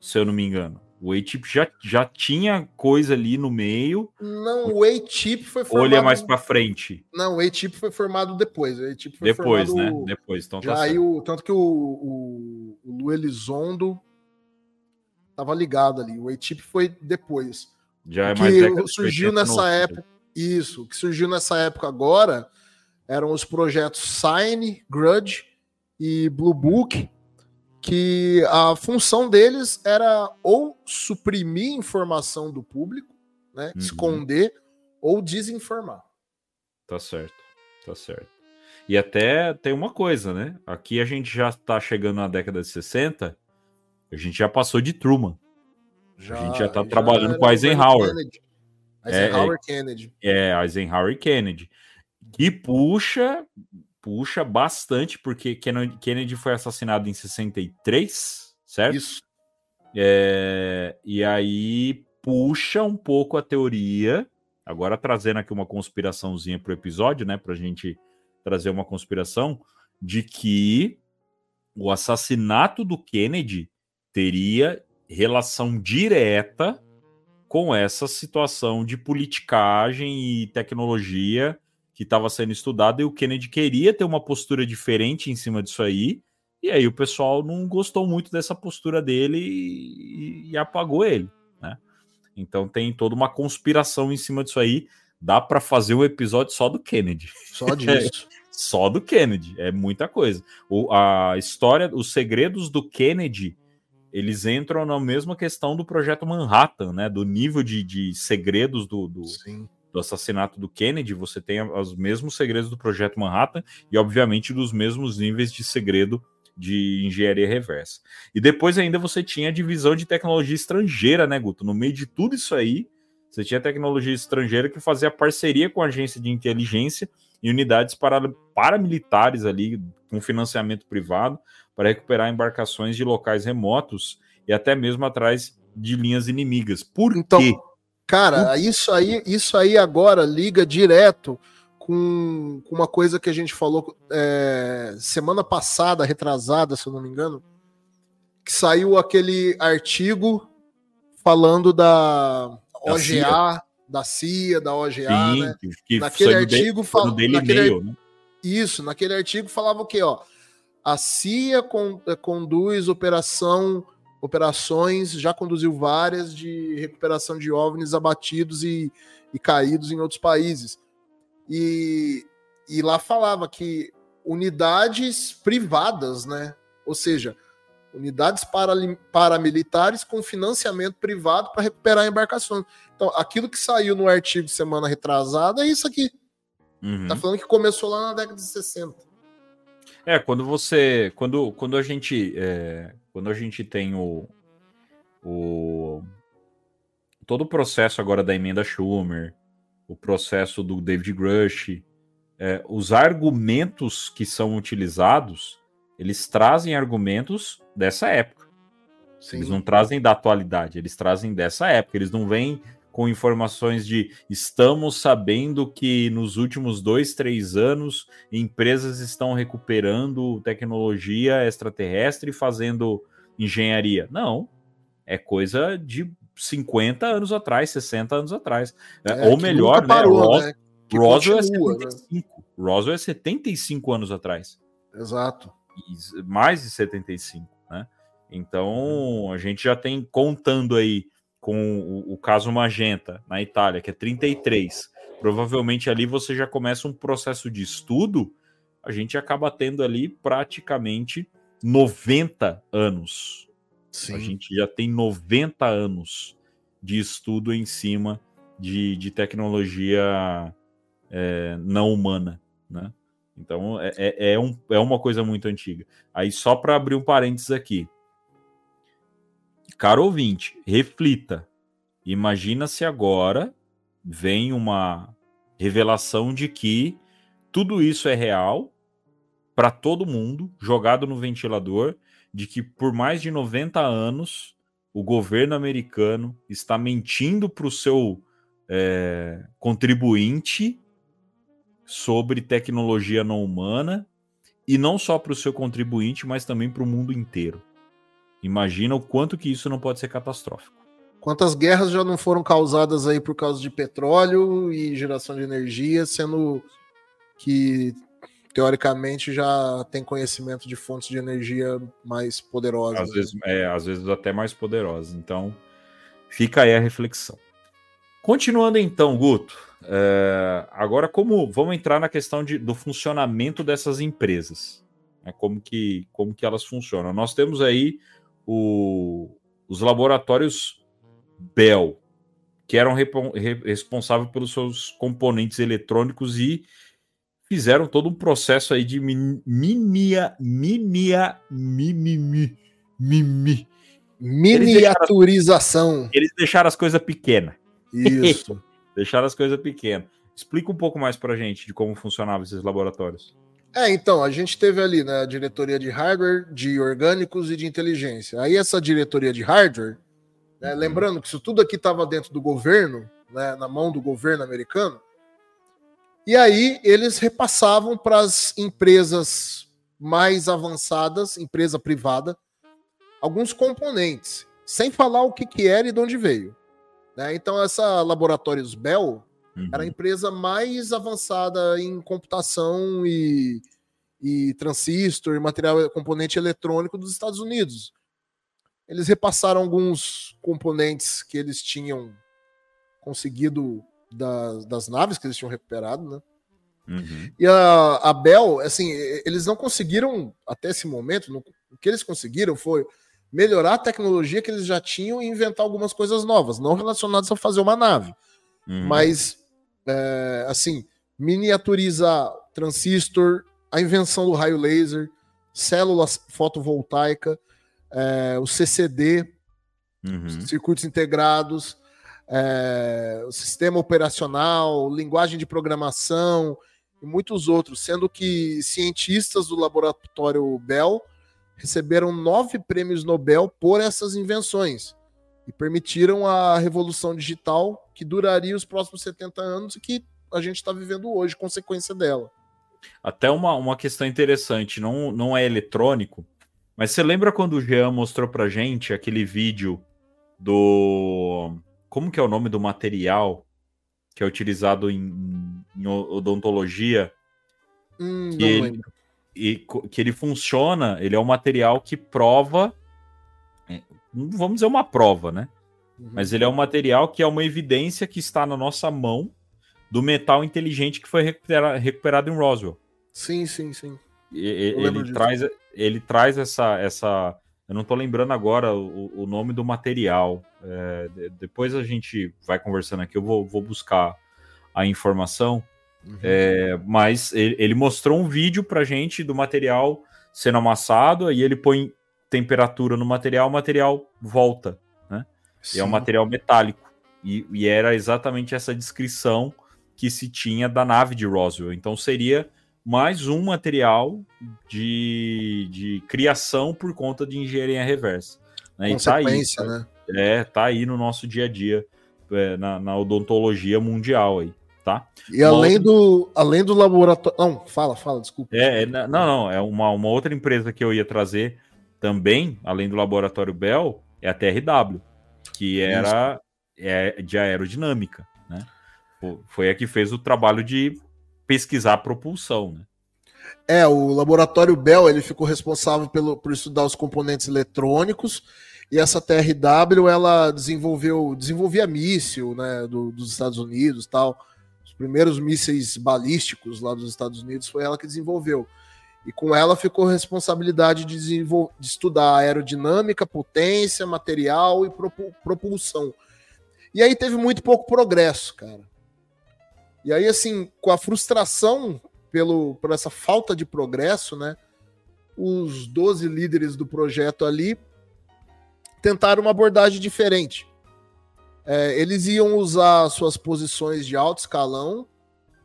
Se eu não me engano. O A-Tip já, já tinha coisa ali no meio, Não, o A-Tip foi ou formado. é mais pra frente? Não, o A-Tip foi formado depois. O A-Tip foi Depois, formado né? Depois. Então Já tá aí o, tanto que o, o, o Lu Elizondo tava ligado ali. O A-Tip foi depois. Já é que mais de surgiu 80, nessa 90. época. Isso, o que surgiu nessa época agora eram os projetos Sign, Grudge e Blue Book, que a função deles era ou suprimir informação do público, né, Uhum. esconder ou desinformar. Tá certo, tá certo. E até tem uma coisa, né? Aqui a gente já tá chegando na década de 60, a gente já passou de Truman. Já, gente já tá aí trabalhando com Eisenhower. Kennedy. É, Eisenhower Kennedy. É, Eisenhower e Kennedy. Que puxa, puxa bastante, porque Kennedy foi assassinado em 63, certo? Isso. É, e aí puxa um pouco a teoria, agora trazendo aqui uma conspiraçãozinha pro episódio, né, pra gente trazer uma conspiração de que o assassinato do Kennedy teria relação direta com essa situação de politicagem e tecnologia que estava sendo estudada e o Kennedy queria ter uma postura diferente em cima disso aí. E aí o pessoal não gostou muito dessa postura dele e, e apagou ele, né? Então tem toda uma conspiração em cima disso aí. Dá para fazer um episódio só do Kennedy, Só disso. só do Kennedy. É muita coisa. O, a história, os segredos do Kennedy, eles entram na mesma questão do projeto Manhattan, né? Do nível de, de segredos do, do. Do assassinato do Kennedy, você tem os mesmos segredos do projeto Manhattan e, obviamente, dos mesmos níveis de segredo de engenharia reversa. E depois ainda você tinha a divisão de tecnologia estrangeira, né, Guto? No meio de tudo isso aí, você tinha tecnologia estrangeira que fazia parceria com a agência de inteligência e unidades para, paramilitares ali, com financiamento privado, para recuperar embarcações de locais remotos e até mesmo atrás de linhas inimigas. Por Então, quê? Cara, isso aí, isso aí agora liga direto com, uma coisa que a gente falou é, semana passada, retrasada, se eu não me engano, que saiu aquele artigo falando da Da OGA, CIA. da CIA, da OGA, Sim, né? que, que Naquele artigo foi no fala- Daily naquele Mail, né? Isso, naquele artigo falava o quê? Ó, a CIA con- conduz operação, operações, já conduziu várias de recuperação de OVNIs abatidos e, e caídos em outros países. E, e lá falava que unidades privadas, né? Ou seja, unidades paramilitares com financiamento privado para recuperar embarcações. Então, aquilo que saiu no artigo semana retrasada é isso aqui. Uhum. Tá falando que começou lá na década de 60. É, quando você. Quando, quando a gente. é, quando a gente tem o. o todo o processo agora da emenda Schumer, o processo do David Grush, é, os argumentos que são utilizados, eles trazem argumentos dessa época. Eles não trazem da atualidade, eles trazem dessa época. Eles não vêm com informações de estamos sabendo que nos últimos dois, três anos empresas estão recuperando tecnologia extraterrestre e fazendo engenharia. Não. É coisa de 50 anos atrás, 60 anos atrás. É, Ou que melhor, né? parou, Ros- né? Roswell é continua, né? 75. Roswell é 75 anos atrás Exato. e mais de 75, né? Então a gente já tem contando aí com o, o caso Magenta na Itália, que é 33. Provavelmente ali você já começa um processo de estudo, a gente acaba tendo ali praticamente 90 anos. Sim. A gente já tem 90 anos de estudo em cima de, de tecnologia é, não humana, né? Então é, é, é um, é uma coisa muito antiga. Aí só para abrir um parênteses aqui. Caro ouvinte, reflita. Imagina se agora vem uma revelação de que tudo isso é real para todo mundo, jogado no ventilador, de que por mais de 90 anos o governo americano está mentindo para o seu é, contribuinte sobre tecnologia não humana e não só para o seu contribuinte, mas também para o mundo inteiro. Imagina o quanto que isso não pode ser catastrófico. Quantas guerras já não foram causadas aí por causa de petróleo e geração de energia, sendo que teoricamente já tem conhecimento de fontes de energia mais poderosas. Às vezes, é, às vezes até mais poderosas. Então, fica aí a reflexão. Continuando então, Guto, é, agora como vamos entrar na questão de, do funcionamento dessas empresas, né, como, que, como que elas funcionam. Nós temos aí o, os laboratórios Bell, que eram responsáveis pelos seus componentes eletrônicos e fizeram todo um processo aí de minia, minia, mimimi, mimi. Miniaturização. Eles deixaram as coisas pequenas. Isso. deixaram as coisas pequenas. Explica um pouco mais pra gente de como funcionavam esses laboratórios. É, então, a gente teve ali né, a diretoria de hardware, de orgânicos e de inteligência. Aí essa diretoria de hardware, né, uhum. lembrando que isso tudo aqui estava dentro do governo, né, na mão do governo americano, e aí eles repassavam para as empresas mais avançadas, empresa privada, alguns componentes, sem falar o que, que era e de onde veio. Né? Então, essa Laboratórios Bell uhum. era a empresa mais avançada em computação e, e transistor, material, componente eletrônico dos Estados Unidos. Eles repassaram alguns componentes que eles tinham conseguido das, das naves que eles tinham recuperado, né? Uhum. E a, a Bell, assim, eles não conseguiram, até esse momento, no, o que eles conseguiram foi melhorar a tecnologia que eles já tinham e inventar algumas coisas novas, não relacionadas a fazer uma nave, uhum. mas, é, assim, miniaturizar transistor, a invenção do raio laser, células fotovoltaica, é, o CCD, uhum. circuitos integrados, é, o sistema operacional, linguagem de programação e muitos outros, sendo que cientistas do laboratório Bell receberam nove prêmios Nobel por essas invenções e permitiram a revolução digital que duraria os próximos 70 anos e que a gente está vivendo hoje, consequência dela. Até uma, uma questão interessante, não, não é eletrônico, mas você lembra quando o Jean mostrou pra gente aquele vídeo do como que é o nome do material que é utilizado em, em odontologia? Hum, que, ele, e, que ele funciona, ele é um material que prova, vamos dizer uma prova, né? Uhum. Mas ele é um material que é uma evidência que está na nossa mão do metal inteligente que foi recupera, recuperado em Roswell. Sim, sim, sim. E, ele, traz, ele traz essa, essa eu não estou lembrando agora o, o, nome do material. É, depois a gente vai conversando aqui, eu vou, vou buscar a informação. Uhum. É, mas ele, ele, mostrou um vídeo pra gente do material sendo amassado, aí ele põe temperatura no material, o material volta, né? E é um material metálico. E, e, era exatamente essa descrição que se tinha da nave de Roswell. Então seria mais um material de, de criação por conta de engenharia reversa. Né? Consequência, tá aí, né? É, tá aí no nosso dia a dia, é, na, na, odontologia mundial aí, tá? E além, outra... do, além do laboratório... Não, fala, fala, desculpa. É, é, não, não, é uma, uma outra empresa que eu ia trazer também, além do laboratório Bell, é a TRW, que era é, de aerodinâmica, né? Foi a que fez o trabalho de pesquisar propulsão, né? É, o laboratório Bell ele ficou responsável pelo, por estudar os componentes eletrônicos e essa TRW ela desenvolveu desenvolvia míssil, né, do, dos Estados Unidos, tal. Os primeiros mísseis balísticos lá dos Estados Unidos foi ela que desenvolveu. E com ela ficou a responsabilidade de, de estudar aerodinâmica, potência, material e propulsão. E aí teve muito pouco progresso, cara. E aí, assim, com a frustração pelo, por essa falta de progresso, né? Os 12 líderes do projeto ali tentaram uma abordagem diferente. É, eles iam usar suas posições de alto escalão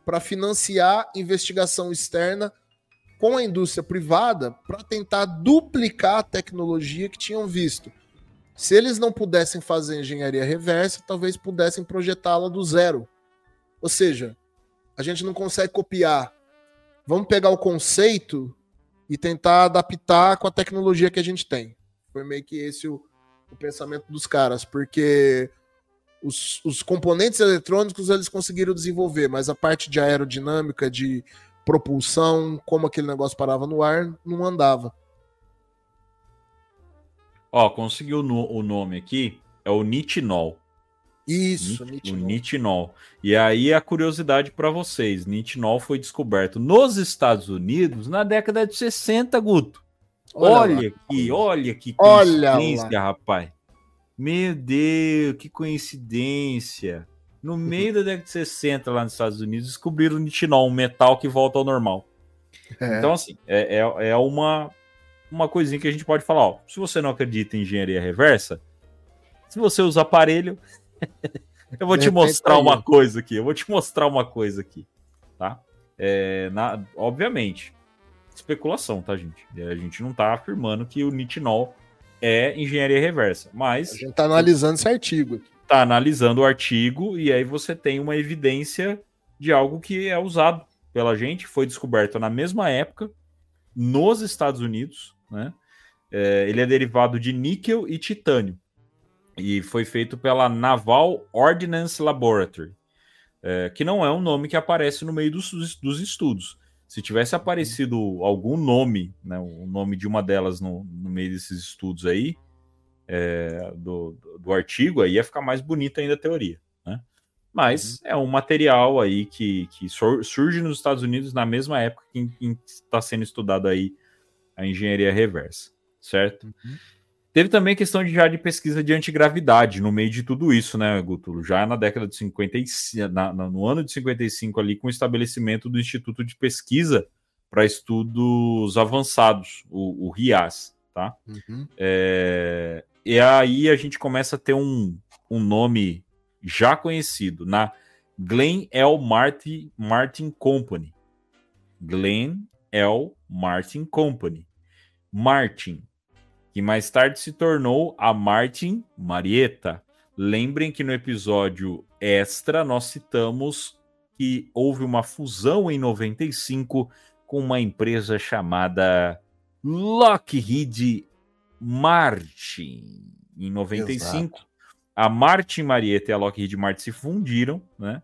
para financiar investigação externa com a indústria privada para tentar duplicar a tecnologia que tinham visto. Se eles não pudessem fazer engenharia reversa, talvez pudessem projetá-la do zero. Ou seja, a gente não consegue copiar. Vamos pegar o conceito e tentar adaptar com a tecnologia que a gente tem. Foi meio que esse o, o pensamento dos caras, porque os, os, componentes eletrônicos eles conseguiram desenvolver, mas a parte de aerodinâmica, de propulsão, como aquele negócio parava no ar, não andava. Ó, conseguiu no, o nome aqui, é o nitinol. Isso, Nit, nitinol. O nitinol. E aí a curiosidade para vocês, nitinol foi descoberto nos Estados Unidos na década de 60, Guto. Olha, olha aqui, olha que coincidência, olha rapaz. Meu Deus, que coincidência. No meio da década de 60, lá nos Estados Unidos, descobriram o nitinol, um metal que volta ao normal. É. Então, assim, é, é, é, uma, uma coisinha que a gente pode falar. Ó, se você não acredita em engenharia reversa, se você usa aparelho, eu vou te mostrar uma coisa aqui. Eu vou te mostrar uma coisa aqui, tá? É, na, obviamente, especulação, tá, gente? A gente não tá afirmando que o nitinol é engenharia reversa. Mas. A gente está analisando esse artigo aqui. Está analisando o artigo e aí você tem uma evidência de algo que é usado pela gente, foi descoberto na mesma época nos Estados Unidos, né? É, ele é derivado de níquel e titânio e foi feito pela Naval Ordnance Laboratory, é, que não é um nome que aparece no meio dos, dos estudos. Se tivesse aparecido algum nome, né, o nome de uma delas no, no meio desses estudos aí, é, do, do artigo, aí ia ficar mais bonita ainda a teoria. Né? Mas uhum. é um material aí que, que surge nos Estados Unidos na mesma época que está sendo estudado aí a engenharia reversa, certo? Uhum. Teve também a questão de, já de pesquisa de antigravidade no meio de tudo isso, né, Guto? Já na década de 55, na, no ano de 55 ali, com o estabelecimento do Instituto de Pesquisa para Estudos Avançados, o, o RIAS, tá? Uhum. É, e aí a gente começa a ter um, um nome já conhecido, na Glenn L. Martin, Martin Company. Glenn L. Martin Company. Martin que mais tarde se tornou a Martin Marietta. Lembrem que no episódio extra nós citamos que houve uma fusão em 95 com uma empresa chamada Lockheed Martin. Em 95, Exato. a Martin Marietta e a Lockheed Martin se fundiram, né?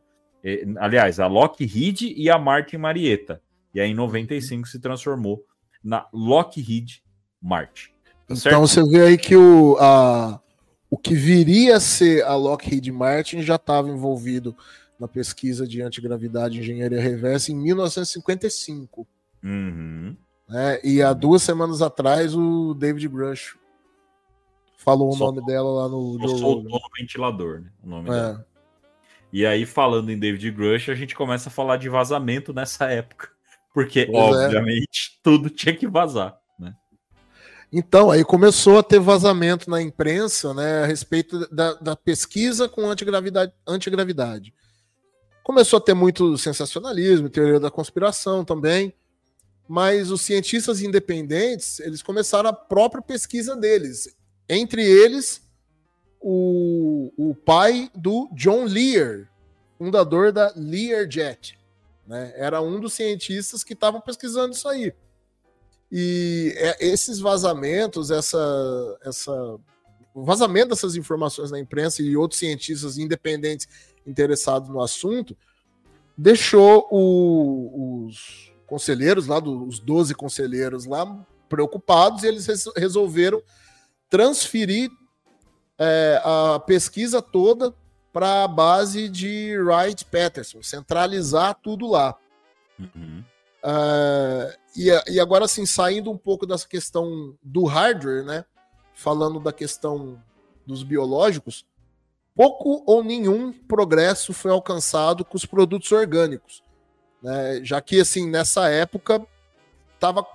aliás, a Lockheed e a Martin Marietta. E aí em 95 se transformou na Lockheed Martin. Tá então você vê aí que o, a, o que viria a ser a Lockheed Martin já estava envolvido na pesquisa de antigravidade e engenharia reversa em 1955. Uhum. Né? E há duas semanas atrás o David Grush falou o nome dela lá no. Soltou no ventilador, né? O nome é. dela. E aí, falando em David Grush, a gente começa a falar de vazamento nessa época. Porque, pois é. obviamente, é. tudo tinha que vazar. Então, aí começou a ter vazamento na imprensa né, a respeito da, da pesquisa com antigravidade, antigravidade. Começou a ter muito sensacionalismo, teoria da conspiração também, mas os cientistas independentes eles começaram a própria pesquisa deles. Entre eles, o, o pai do John Lear, fundador da Learjet. Né? Era um dos cientistas que estavam pesquisando isso aí. E é, esses vazamentos, essa, essa, o vazamento dessas informações na imprensa e outros cientistas independentes interessados no assunto, deixou o, os conselheiros lá, dos 12 conselheiros lá, preocupados e eles resolveram transferir é, a pesquisa toda para a base de Wright Patterson, centralizar tudo lá. Uhum. Uh, e, e, agora, assim, saindo um pouco dessa questão do hardware, né? Falando da questão dos biológicos, pouco ou nenhum progresso foi alcançado com os produtos orgânicos. Né? Já que assim nessa época estava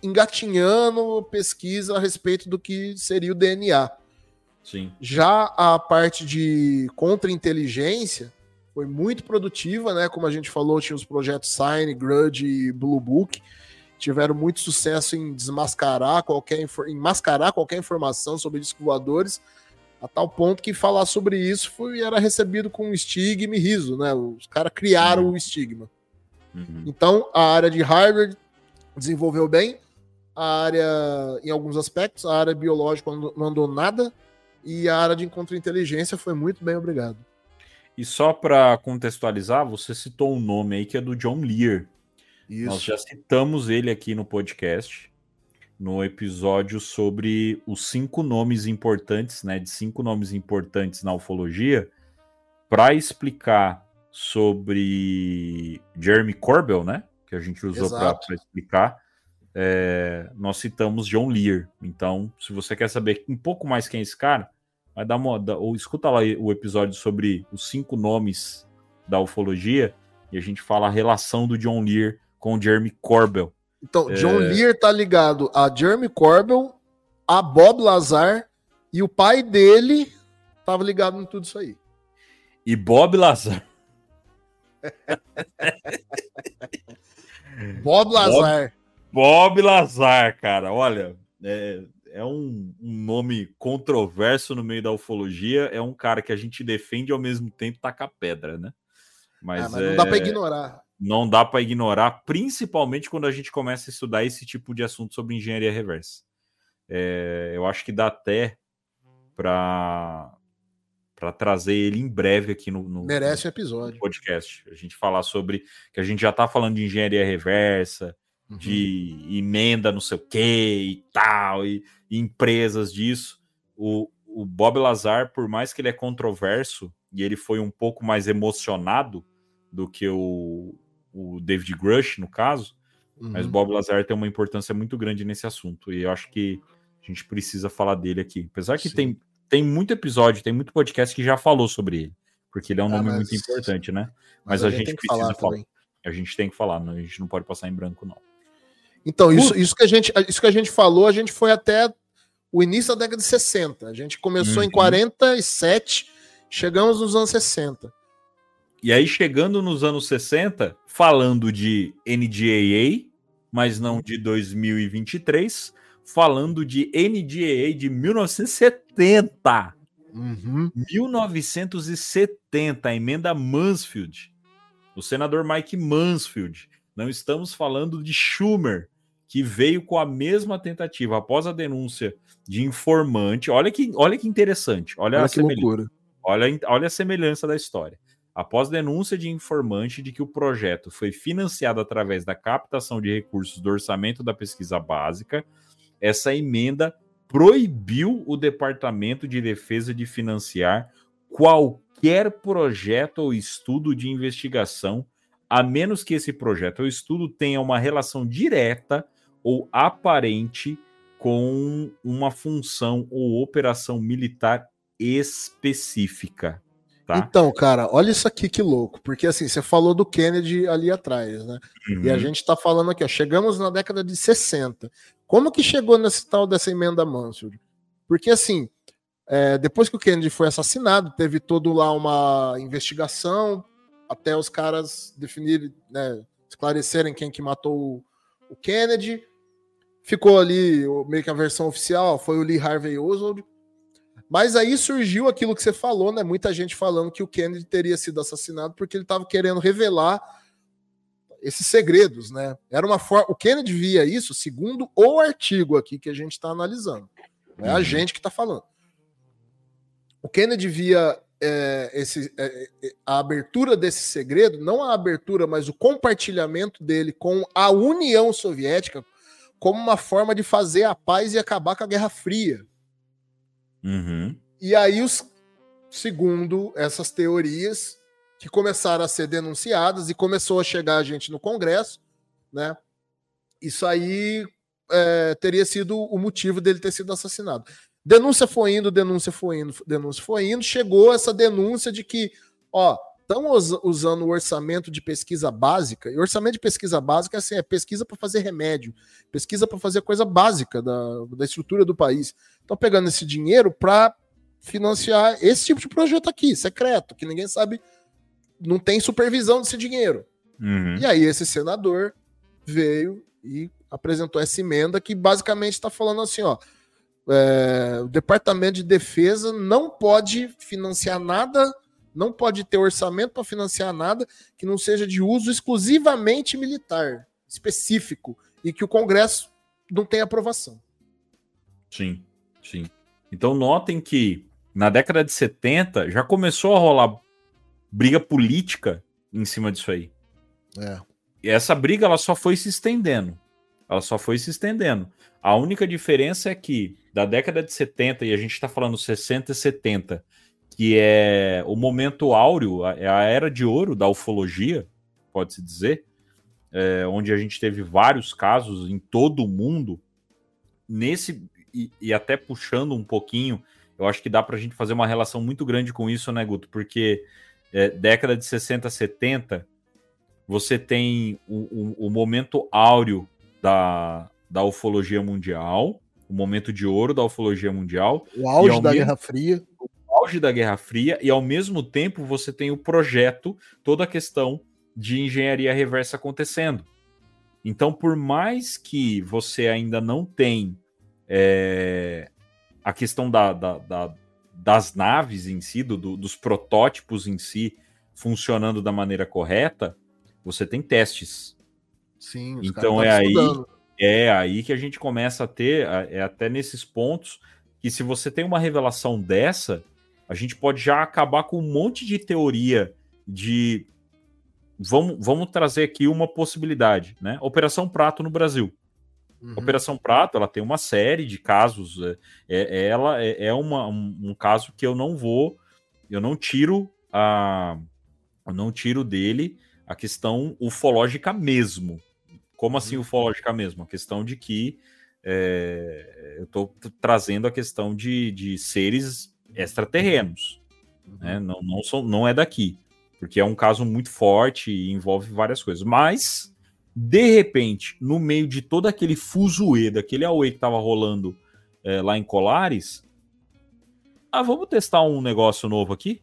engatinhando pesquisa a respeito do que seria o DNA. Sim. Já a parte de contra-inteligência foi muito produtiva, né? Como a gente falou, tinha os projetos Sign, Grudge e Blue Book. Tiveram muito sucesso em desmascarar qualquer, em mascarar qualquer informação sobre discos voadores, a tal ponto que falar sobre isso foi, era recebido com estigma e riso, né? Os caras criaram o estigma. Uhum. Então, a área de hardware desenvolveu bem, a área, em alguns aspectos, a área biológica não andou nada, e a área de contra-inteligência foi muito bem, obrigado. E só para contextualizar, você citou um nome aí que é do John Lear. Nós Isso. já citamos ele aqui no podcast, no episódio sobre os cinco nomes importantes, né? De cinco nomes importantes na ufologia, para explicar sobre Jeremy Corbell, né? Que a gente usou para explicar. é, nós citamos John Lear. Então, se você quer saber um pouco mais quem é esse cara, vai dar uma, dá- ou escuta lá o episódio sobre os cinco nomes da ufologia e a gente fala a relação do John Lear com o Jeremy Corbell. Então, John É. Lear tá ligado a Jeremy Corbell, a Bob Lazar, e o pai dele tava ligado em tudo isso aí. E Bob Lazar. Bob Lazar. Bob Lazar, cara, olha, é, é um, um nome controverso no meio da ufologia. É um cara que a gente defende e ao mesmo tempo taca pedra, né? Mas, Ah, mas é, não dá pra ignorar. não dá para ignorar, principalmente quando a gente começa a estudar esse tipo de assunto sobre engenharia reversa. É, eu acho que dá até para para trazer ele em breve aqui no, no- Merece no episódio. podcast. A gente falar sobre que a gente já tá falando de engenharia reversa, Uhum. de emenda não sei o que e tal, e, e empresas disso. O, o Bob Lazar, por mais que ele é controverso e ele foi um pouco mais emocionado do que o, o David Grush, no caso, Uhum. mas Bob Lazar tem uma importância muito grande nesse assunto e eu acho que a gente precisa falar dele aqui. Apesar que Sim. tem, tem muito episódio, tem muito podcast que já falou sobre ele, porque ele é um Ah, nome mas- muito importante, né? Mas, a gente tem que precisa falar falar. A gente tem que falar, não, a gente não pode passar em branco, não. Então, isso, isso, que a gente, isso que a gente falou, a gente foi até o início da década de 60. A gente começou em Uhum. 47, chegamos nos anos 60. E aí, chegando nos anos 60, falando de NDAA, mas não de 2023, falando de NDAA de 1970. Uhum. 1970, a emenda Mansfield. O senador Mike Mansfield. Não estamos falando de Schumer, que veio com a mesma tentativa após a denúncia de informante. Olha que, olha que interessante. Olha, a Olha que semelhança. Olha, olha a semelhança da história. Após denúncia de informante de que o projeto foi financiado através da captação de recursos do orçamento da pesquisa básica, essa emenda proibiu o Departamento de Defesa de financiar qualquer projeto ou estudo de investigação, a menos que esse projeto ou estudo tenha uma relação direta ou aparente com uma função ou operação militar específica. Tá? Então, cara, olha isso aqui que louco. Porque assim, você falou do Kennedy ali atrás, né? E a Uhum. gente tá falando aqui, ó, chegamos na década de 60. Como que chegou nesse tal dessa emenda Mansfield? Porque assim, é, depois que o Kennedy foi assassinado, teve todo lá uma investigação até os caras definirem, né, esclarecerem quem que matou o, Kennedy. Ficou ali meio que a versão oficial, foi o Lee Harvey Oswald. Mas aí surgiu aquilo que você falou, né? Muita gente falando que o Kennedy teria sido assassinado porque ele estava querendo revelar esses segredos, né? Era uma forma. O Kennedy via isso segundo o artigo aqui que a gente está analisando. É a Uhum. gente que está falando. O Kennedy via é, esse, é, é, a abertura desse segredo, não a abertura, mas o compartilhamento dele com a União Soviética como uma forma de fazer a paz e acabar com a Guerra Fria. Uhum. E aí, os, segundo essas teorias que começaram a ser denunciadas e começou a chegar a gente no Congresso, né? Isso aí é, teria sido o motivo dele ter sido assassinado. Denúncia foi indo, denúncia foi indo, denúncia foi indo, chegou essa denúncia de que, ó, estão usando o orçamento de pesquisa básica, e orçamento de pesquisa básica assim, é pesquisa para fazer remédio, pesquisa para fazer coisa básica da, da estrutura do país. Estão pegando esse dinheiro para financiar esse tipo de projeto aqui, secreto, que ninguém sabe, não tem supervisão desse dinheiro. Uhum. E aí esse senador veio e apresentou essa emenda que basicamente está falando assim, ó, é, o Departamento de Defesa não pode financiar nada, não pode ter orçamento para financiar nada que não seja de uso exclusivamente militar, específico, e que o Congresso não tem aprovação. Sim, sim. Então notem que na década de 70 já começou a rolar briga política em cima disso aí. É. E essa briga ela só foi se estendendo. Ela só foi se estendendo. A única diferença é que da década de 70, e a gente está falando 60 e 70, que é o momento áureo, é a era de ouro da ufologia, pode-se dizer, é, onde a gente teve vários casos em todo o mundo, nesse, e, e até puxando um pouquinho, eu acho que dá para a gente fazer uma relação muito grande com isso, né, Guto? Porque é, década de 60, 70, você tem o, o, o momento áureo da, da ufologia mundial, o momento de ouro da ufologia mundial. O auge da mesmo- Guerra Fria. o auge da Guerra Fria, e ao mesmo tempo você tem o projeto, toda a questão de engenharia reversa acontecendo. Então, por mais que você ainda não tem é, a questão da, da- da- das naves em si, do- do- dos protótipos em si funcionando da maneira correta, você tem testes. Sim, os Então é aí-. É aí que a gente começa a ter, é até nesses pontos, que se você tem uma revelação dessa, a gente pode já acabar com um monte de teoria de. Vamos, vamos trazer aqui uma possibilidade, né? Operação Prato no Brasil. Uhum. Operação Prato, ela tem uma série de casos. é- é- ela é, é uma- um, um caso que eu não vou, eu não tiro a, eu não tiro dele a questão ufológica mesmo. Como assim ufológica mesmo? A questão de que é, eu estou trazendo a questão de, de seres extraterrenos, né? Não, não, são, não é daqui, porque é um caso muito forte e envolve várias coisas. Mas de repente, no meio de todo aquele fuzuê, daquele auê que tava rolando é, lá em Colares, ah, vamos testar um negócio novo aqui?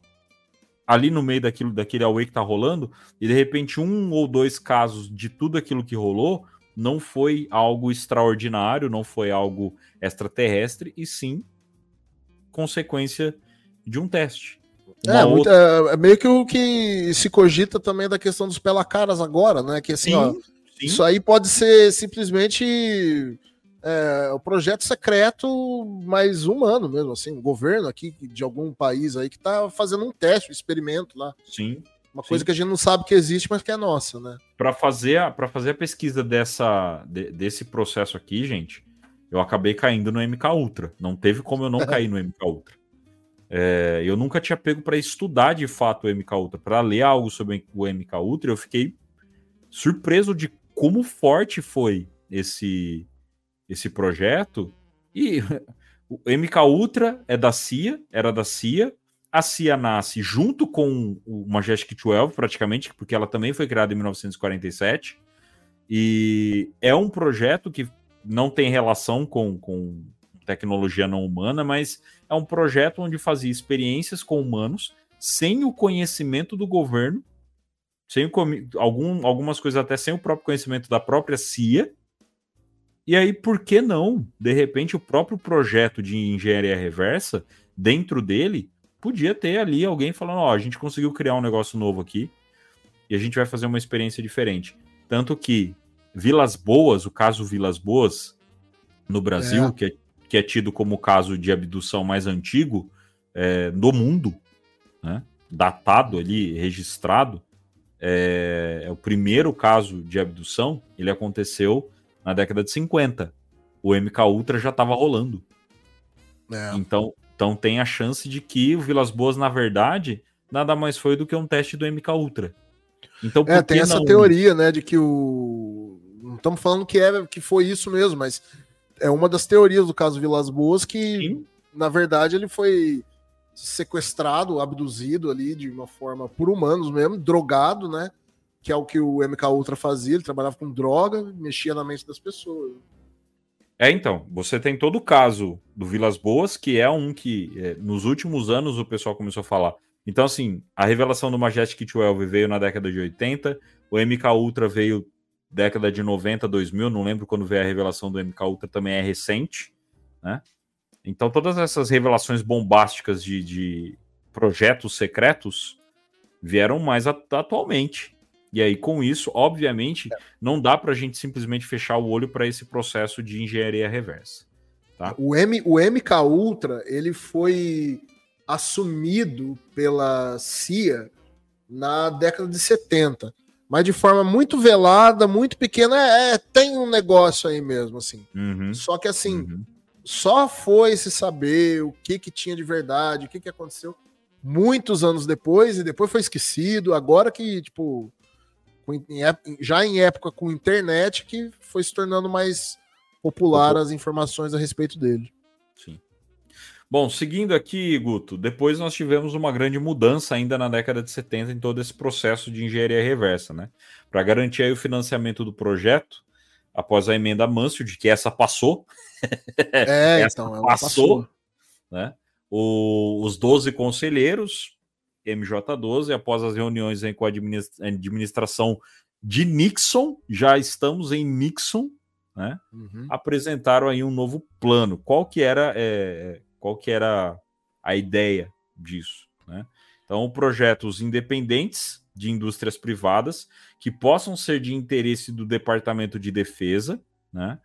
Ali no meio daquilo, daquele auê que tá rolando, e de repente um ou dois casos de tudo aquilo que rolou não foi algo extraordinário, não foi algo extraterrestre, e sim consequência de um teste. É, outra- é, é meio que o que se cogita também da questão dos pelacaras agora, né? Que assim, ó, sim. isso aí pode ser simplesmente é, o projeto secreto mais humano mesmo, assim, o governo aqui de algum país aí que tá fazendo um teste, um experimento lá. sim. Uma Sim. coisa que a gente não sabe que existe, mas que é nossa, né? para fazer a, para fazer a pesquisa dessa de- desse processo aqui, gente, eu acabei caindo no MK Ultra. Não teve como eu não cair no MK Ultra. É, eu nunca tinha pego para estudar de fato o MK Ultra, para ler algo sobre o MK Ultra. Eu fiquei surpreso de como forte foi esse esse projeto. E o MK Ultra é da CIA, era da CIA. A CIA nasce junto com o Majestic 12, praticamente, porque ela também foi criada em 1947. E é um projeto que não tem relação com, com tecnologia não humana, mas é um projeto onde fazia experiências com humanos sem o conhecimento do governo, sem algum, algumas coisas até sem o próprio conhecimento da própria CIA. E aí, por que não? De repente, o próprio projeto de engenharia reversa, dentro dele, podia ter ali alguém falando: Ó, a gente conseguiu criar um negócio novo aqui e a gente vai fazer uma experiência diferente. Tanto que Vilas Boas, o caso Vilas Boas, no Brasil, É. que, é, que é tido como o caso de abdução mais antigo é, do mundo, né? datado ali, registrado, é, é o primeiro caso de abdução, ele aconteceu na década de 50. O MK Ultra já estava rolando. É. Então, então tem a chance de que o Vilas Boas, na verdade, nada mais foi do que um teste do MK Ultra. Então, por É, tem que essa não? teoria, né, de que o. Não estamos falando que, é, que foi isso mesmo, mas é uma das teorias do caso Vilas Boas que, Sim, na verdade, ele foi sequestrado, abduzido ali de uma forma por humanos mesmo, drogado, né? Que é o que o MK Ultra fazia, ele trabalhava com droga, mexia na mente das pessoas. É, então, você tem todo o caso do Vilas Boas, que é um que é, nos últimos anos o pessoal começou a falar. Então, assim, a revelação do Majestic 12 veio na década de 80, o MK Ultra veio década de 90, 2000, não lembro quando veio a revelação do MK Ultra, também é recente, né? Então, todas essas revelações bombásticas de, de projetos secretos vieram mais atualmente. E aí, com isso, obviamente, não dá para a gente simplesmente fechar o olho para esse processo de engenharia reversa. Tá? O, M, o MK Ultra ele foi assumido pela CIA na década de 70, mas de forma muito velada, muito pequena. É, é tem um negócio aí mesmo, assim. Uhum. Só que assim, Uhum. Só foi se saber o que que tinha de verdade, o que que aconteceu muitos anos depois e depois foi esquecido. Agora que tipo já em época com internet que foi se tornando mais popular as informações a respeito dele. Sim. Bom, seguindo aqui, Guto, depois nós tivemos uma grande mudança ainda na década de 70 em todo esse processo de engenharia reversa, né? Para garantir o financiamento do projeto, após a emenda Mansfield, que essa passou, É, Essa então, ela passou. né? O- os 12 conselheiros, MJ12, após as reuniões com a administ- administração de Nixon, já estamos em Nixon, né? Uhum. apresentaram aí um novo plano. Qual que era, é, qual que era a ideia disso? Né? Então, projetos independentes de indústrias privadas que possam ser de interesse do Departamento de Defesa, né?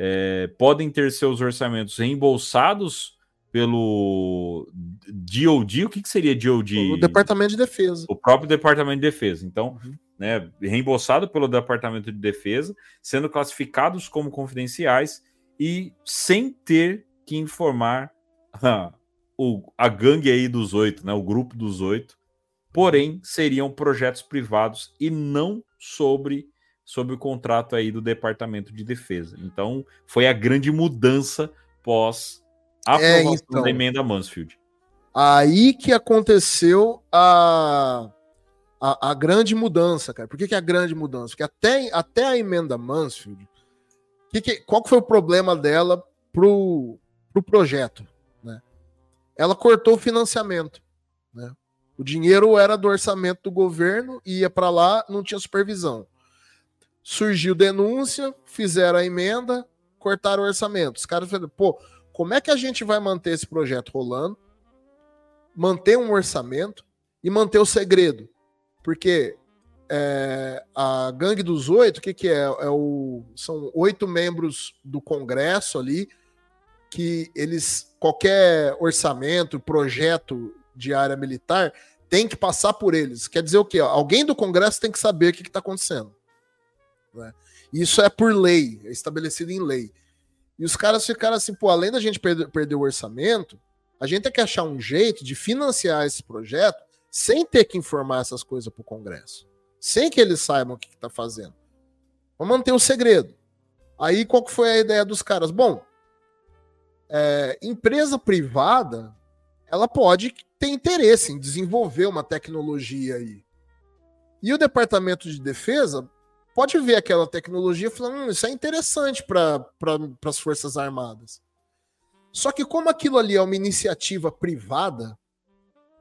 É, podem ter seus orçamentos reembolsados pelo DOD. O que, que seria DOD? O Departamento de Defesa. o próprio Departamento de Defesa. Então, né, reembolsado pelo Departamento de Defesa, sendo classificados como confidenciais e sem ter que informar ah, o, a gangue aí dos oito, né, o grupo dos oito. Porém, seriam projetos privados e não sobre sobre o contrato aí do Departamento de Defesa. Então, foi a grande mudança pós a É, aprovação então. da emenda Mansfield. Aí que aconteceu a, a, a grande mudança, cara. Por que, que é a grande mudança? Porque até, até a emenda Mansfield, que que- qual que foi o problema dela pro, pro projeto? Né? Ela cortou o financiamento. O dinheiro era do orçamento do governo, ia para lá, não tinha supervisão. Surgiu denúncia, fizeram a emenda, cortaram o orçamento. Os caras falaram, pô, como é que a gente vai manter esse projeto rolando? manter um orçamento e manter o segredo. Porque é, a Gangue dos Oito, o que, que é? é o, são oito membros do Congresso ali, que eles, qualquer orçamento, projeto de área militar, tem que passar por eles. Quer dizer o quê? Alguém do Congresso tem que saber o que está acontecendo. né? Isso é por lei, é estabelecido em lei. E os caras ficaram assim, pô, além da gente perder, perder o orçamento, a gente tem que achar um jeito de financiar esse projeto sem ter que informar essas coisas para o Congresso. Sem que eles saibam o que está fazendo. Vamos manter o segredo. Aí qual que foi a ideia dos caras? Bom, é, empresa privada ela pode ter interesse em desenvolver uma tecnologia aí. E o Departamento de Defesa pode ver aquela tecnologia e falar: hum, isso é interessante para pra, as Forças Armadas. Só que, como aquilo ali é uma iniciativa privada,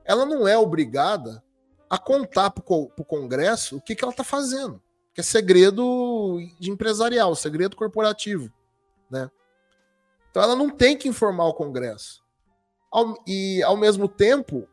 ela não é obrigada a contar para o Congresso o que, que ela está fazendo. Que é segredo de empresarial, segredo corporativo. Né? Então ela não tem que informar o Congresso. Ao, e, ao mesmo tempo,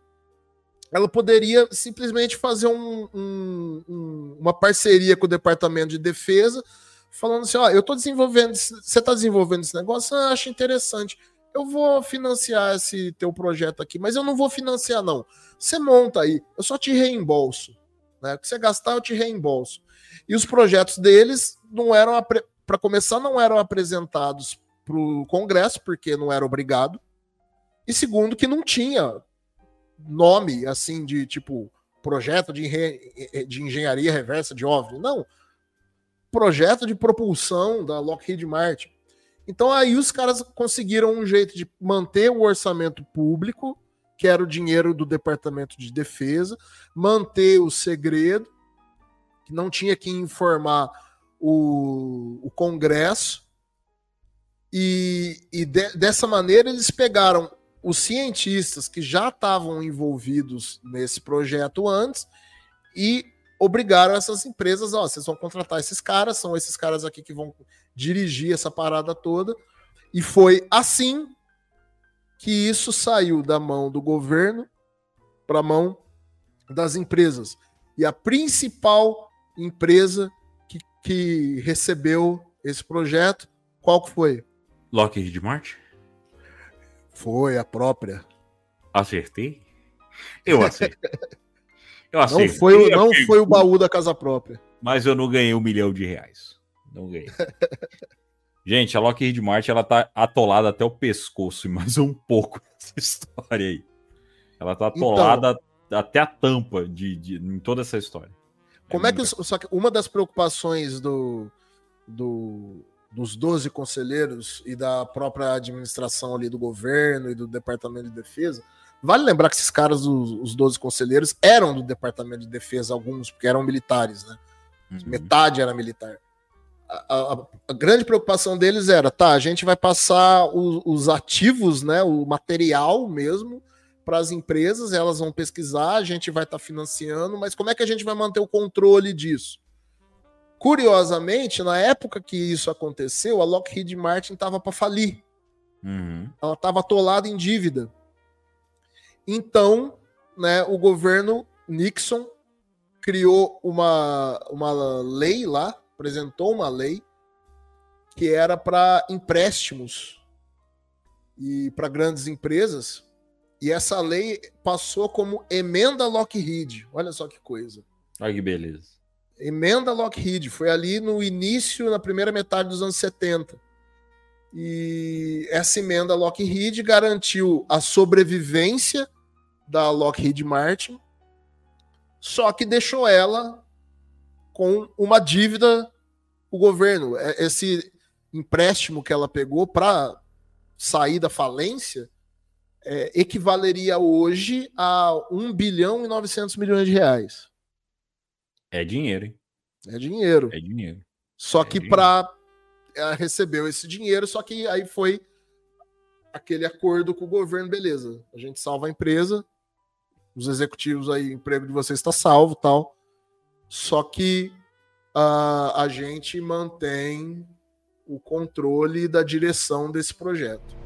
ela poderia simplesmente fazer um, um, um, uma parceria com o Departamento de Defesa, falando assim: ó, eu estou desenvolvendo, você está desenvolvendo esse negócio, eu acho interessante eu vou financiar esse teu projeto aqui, mas eu não vou financiar, não. Você monta aí, eu só te reembolso. Né? O que você gastar, eu te reembolso. E os projetos deles não eram, para começar, não eram apresentados para o Congresso, porque não era obrigado. E segundo, que não tinha nome assim de tipo projeto de, enre... de engenharia reversa de OVNI. Não. Projeto de propulsão da Lockheed Martin. Então aí os caras conseguiram um jeito de manter o orçamento público que era o dinheiro do Departamento de Defesa, manter o segredo, que não tinha que informar o, o Congresso, e, e de, dessa maneira eles pegaram os cientistas que já estavam envolvidos nesse projeto antes e obrigaram essas empresas, ó, vocês vão contratar esses caras, são esses caras aqui que vão dirigir essa parada toda. E foi assim que isso saiu da mão do governo para a mão das empresas. E a principal empresa que, que recebeu esse projeto, qual que foi? Lockheed Martin? Foi a própria. Acertei? Eu acertei. Eu acertei. Não foi, não foi o baú da casa própria. Mas eu não ganhei um milhão de reais. Não ganhei. Gente, a Lockheed Martin ela tá atolada até o pescoço e mais um pouco nessa história aí. Ela tá então- atolada então, até a tampa de, de, em toda essa história. Como é, é que, só que uma das preocupações do, do, dos 12 conselheiros e da própria administração ali do governo e do Departamento de Defesa, vale lembrar que esses caras, os, os 12 conselheiros, eram do Departamento de Defesa, alguns, porque eram militares, né? Uhum. Metade era militar. A, a, a, grande preocupação deles era, tá, a gente vai passar o, os ativos, né, o material mesmo, para as empresas, elas vão pesquisar, a gente vai estar tá financiando, mas como é que a gente vai manter o controle disso? Curiosamente, na época que isso aconteceu, a Lockheed Martin estava para falir. Uhum. Ela estava atolada em dívida. Então, né, o governo Nixon criou uma, uma lei lá, apresentou uma lei que era para empréstimos e para grandes empresas. E essa lei passou como emenda Lockheed. Olha só que coisa. Olha que beleza. Emenda Lockheed, foi ali no início, na primeira metade dos anos 70. E essa emenda Lockheed garantiu a sobrevivência da Lockheed Martin, só que deixou ela com uma dívida o governo. É, esse empréstimo que ela pegou para sair da falência é, equivaleria hoje a 1 bilhão e 900 milhões de reais. É dinheiro, hein? É dinheiro. É dinheiro. Só é que para ela recebeu esse dinheiro, só que aí foi aquele acordo com o governo, beleza. A gente salva a empresa, os executivos aí, o emprego de vocês está salvo, tal. Só que uh, a gente mantém o controle da direção desse projeto.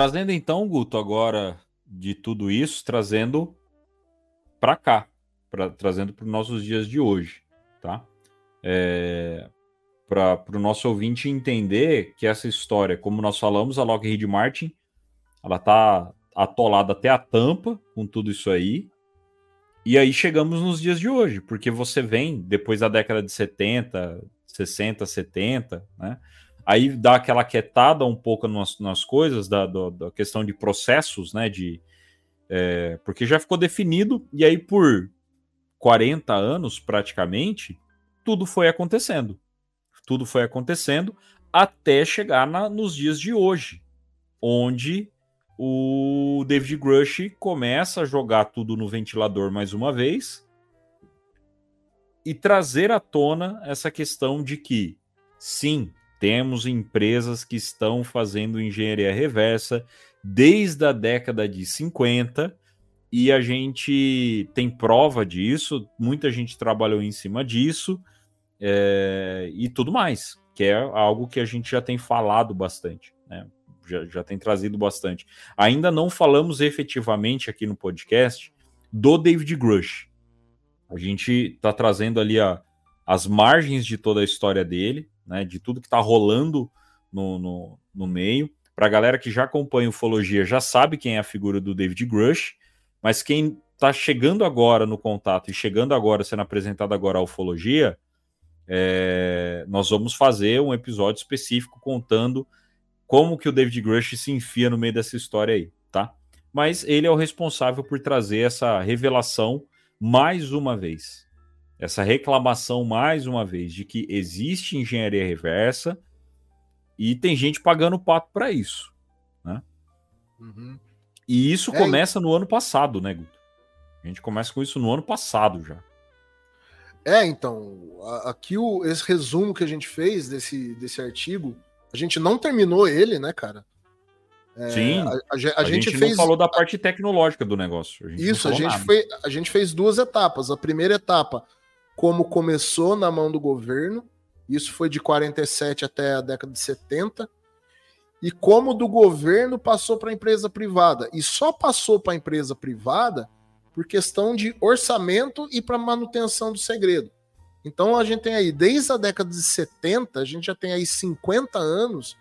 Trazendo então, Guto, agora de tudo isso, trazendo para cá, pra, trazendo para os nossos dias de hoje, tá? É, para o nosso ouvinte entender que essa história, como nós falamos, a Lockheed Martin, ela tá atolada até a tampa com tudo isso aí. E aí chegamos nos dias de hoje, porque você vem depois da década de 70, 60, 70, né? Aí dá aquela quietada um pouco nas, nas coisas da, da, da, questão de processos, né? De, é, porque já ficou definido, e aí por 40 anos praticamente, tudo foi acontecendo. Tudo foi acontecendo até chegar na, nos dias de hoje, onde o David Grush começa a jogar tudo no ventilador mais uma vez e trazer à tona essa questão de que, sim, temos empresas que estão fazendo engenharia reversa desde a década de 50 e a gente tem prova disso, muita gente trabalhou em cima disso é, e tudo mais, que é algo que a gente já tem falado bastante, né? já, já tem trazido bastante. Ainda não falamos efetivamente aqui no podcast do David Grush. A gente está trazendo ali a, as margens de toda a história dele, né, de tudo que está rolando no, no, no meio. Para a galera que já acompanha ufologia, já sabe quem é a figura do David Grush, mas quem está chegando agora no contato e chegando agora, sendo apresentado agora a ufologia, é, nós vamos fazer um episódio específico contando como que o David Grush se enfia no meio dessa história aí, tá? Mas ele é o responsável por trazer essa revelação mais uma vez. Essa reclamação mais uma vez de que existe engenharia reversa e tem gente pagando pato para isso, né? Uhum. E isso É, começa no ano passado, né, Guto? A gente começa com isso no ano passado já. É, então, aqui o, esse resumo que a gente fez desse, desse artigo, a gente não terminou ele, né, cara? É, Sim. A, a a A, gente, gente, fez não falou da parte tecnológica do negócio. A gente isso, a gente, nada. fez, a gente fez duas etapas. A primeira etapa, como começou na mão do governo, isso foi de 47 até a década de 70, e como do governo passou para a empresa privada. E só passou para a empresa privada por questão de orçamento e para manutenção do segredo. Então a gente tem aí, desde a década de 70, a gente já tem aí 50 anos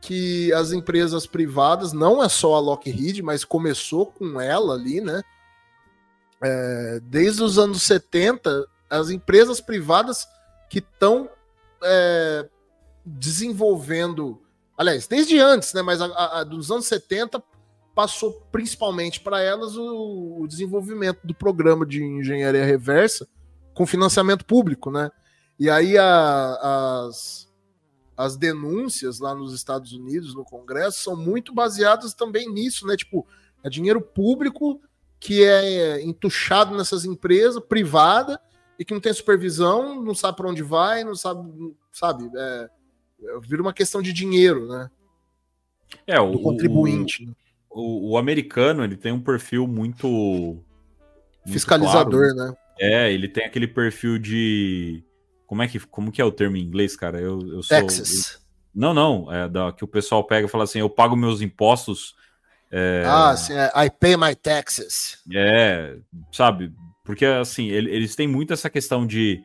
que as empresas privadas, não é só a Lockheed, mas começou com ela ali, né? É, desde os anos 70, as empresas privadas que estão é, desenvolvendo, aliás, desde antes, né? Mas a, a- dos anos 70 passou principalmente para elas o, o desenvolvimento do programa de engenharia reversa com financiamento público, né? E aí a- as, as denúncias lá nos Estados Unidos, no Congresso, são muito baseadas também nisso, né? Tipo, é dinheiro público que é entuchado nessas empresas privadas e que não tem supervisão, não sabe para onde vai, não sabe, não- sabe? É, é, vira uma questão de dinheiro, né? É, o, Do contribuinte, né? O, o americano, ele tem um perfil muito. muito fiscalizador, claro. né? É, ele tem aquele perfil de. Como é que, como que é o termo em inglês, cara? Eu, eu sou. Texas. Não, não. É da, que o pessoal pega e fala assim: eu pago meus impostos. É, Ah, sim, é, I pay my taxes. é, sabe? Porque assim, ele- eles têm muito essa questão de.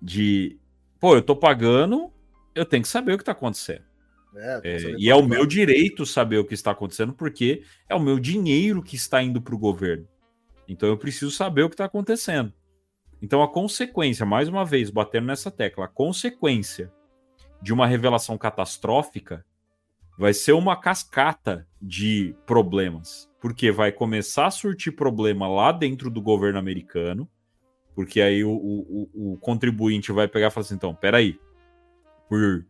De. Pô, eu tô pagando, eu tenho que saber o que tá acontecendo. É, É, e é o meu direito saber o que está acontecendo, porque é o meu dinheiro que está indo para o governo. Então eu preciso saber o que está acontecendo. Então a consequência, mais uma vez, batendo nessa tecla, a consequência de uma revelação catastrófica vai ser uma cascata de problemas. Porque vai começar a surtir problema lá dentro do governo americano, porque aí o, o, o- contribuinte vai pegar e falar assim: então, peraí, por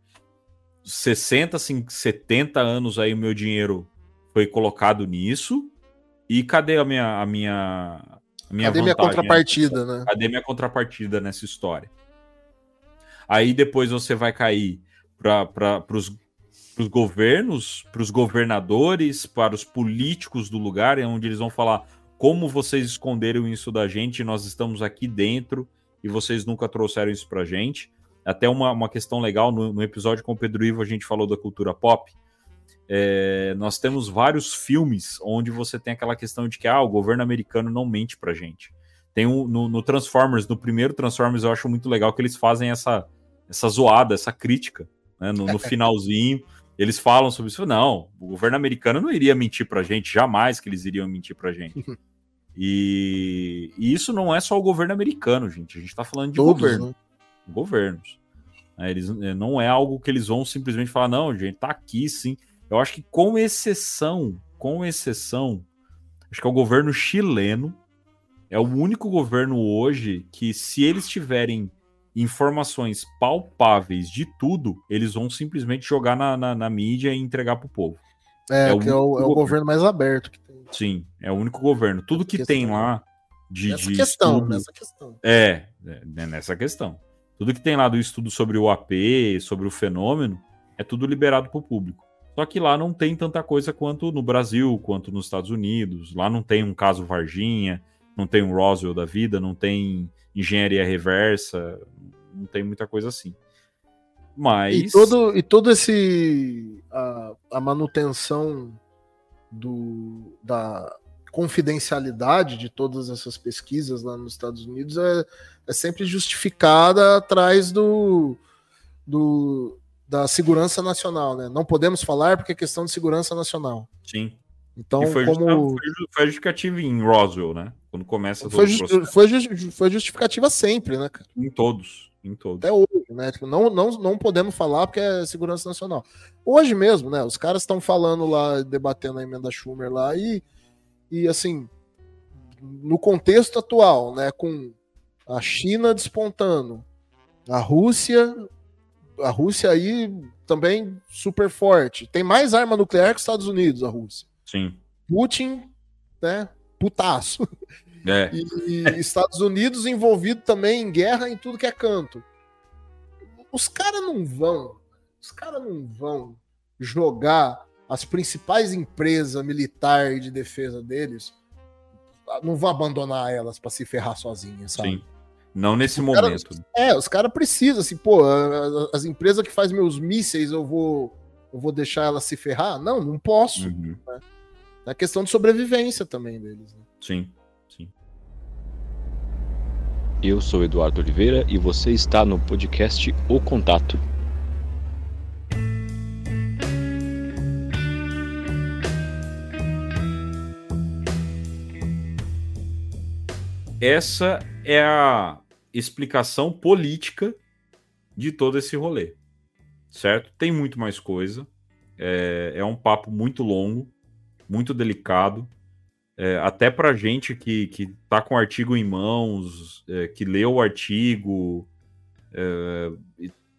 60, assim, 70 anos aí o meu dinheiro foi colocado nisso. E cadê a minha a minha a minha Cadê minha vantagem? contrapartida, né? Cadê minha contrapartida nessa história? Aí depois você vai cair para os governos, para os governadores, para os políticos do lugar, é onde eles vão falar como vocês esconderam isso da gente, nós estamos aqui dentro e vocês nunca trouxeram isso pra gente. Até uma, uma questão legal, no, no episódio com o Pedro Ivo a gente falou da cultura pop. É, nós temos vários filmes onde você tem aquela questão de que ah, o governo americano não mente pra gente. Tem um, no, no Transformers, no primeiro Transformers, eu acho muito legal que eles fazem essa, essa zoada, essa crítica, né, no, no finalzinho. Eles falam sobre isso. Não, o governo americano não iria mentir pra gente, jamais que eles iriam mentir pra gente. E, e isso não é só o governo americano, gente. A gente tá falando de Todos, governo né? governos. né? Eles, é, não é algo que eles vão simplesmente falar, não, gente, tá aqui sim. Eu acho que com exceção, com exceção, acho que é o governo chileno, é o único governo hoje que, se eles tiverem informações palpáveis de tudo, eles vão simplesmente jogar na, na, na mídia e entregar pro povo. É, É o que é o, é o governo. governo mais aberto que tem. Sim, é o único governo. Tudo que tem lá de, Nessa de questão, estudo- nessa questão. É, é, né, nessa questão. Tudo que tem lá do estudo sobre o AP, sobre o fenômeno, é tudo liberado para o público. Só que lá não tem tanta coisa quanto no Brasil, quanto nos Estados Unidos. Lá não tem um caso Varginha, não tem um Roswell da vida, não tem engenharia reversa, não tem muita coisa assim. Mas. E todo, e todo esse. A, a manutenção do, da confidencialidade de todas essas pesquisas lá nos Estados Unidos é, é sempre justificada atrás do, do, da segurança nacional, né? Não podemos falar porque é questão de segurança nacional. Sim. Então, e foi, como. foi foi justificativo em Roswell, né? Quando começa Foi, processo. foi, foi justificativa sempre, né, cara? Em todos. Em todos. Até hoje, né? Tipo, não, não, não podemos falar porque é segurança nacional. Hoje mesmo, né? Os caras estão falando lá, debatendo a emenda Schumer lá e, e assim, no contexto atual, né? Com a China despontando, a Rússia, a Rússia aí também super forte. Tem mais arma nuclear que os Estados Unidos, a Rússia. Sim. Putin, né? Putaço. É. E, e Estados Unidos envolvido também em guerra em tudo que é canto. Os caras não vão, os caras não vão jogar as principais empresas militares de defesa deles, não vão abandonar elas para se ferrar sozinhas, sabe? Sim. Não nesse Os momento. caras- é, os caras precisam, assim, pô, as empresas que fazem meus mísseis, eu vou, eu vou deixar elas se ferrar? Não, não posso. Uhum. É questão de sobrevivência também deles. né? Sim, sim. Eu sou Eduardo Oliveira e você está no podcast O Contato. Essa é a explicação política de todo esse rolê. Certo? Tem muito mais coisa. É, é um papo muito longo, muito delicado. É, até pra gente que, que tá com o artigo em mãos, é, que leu o artigo,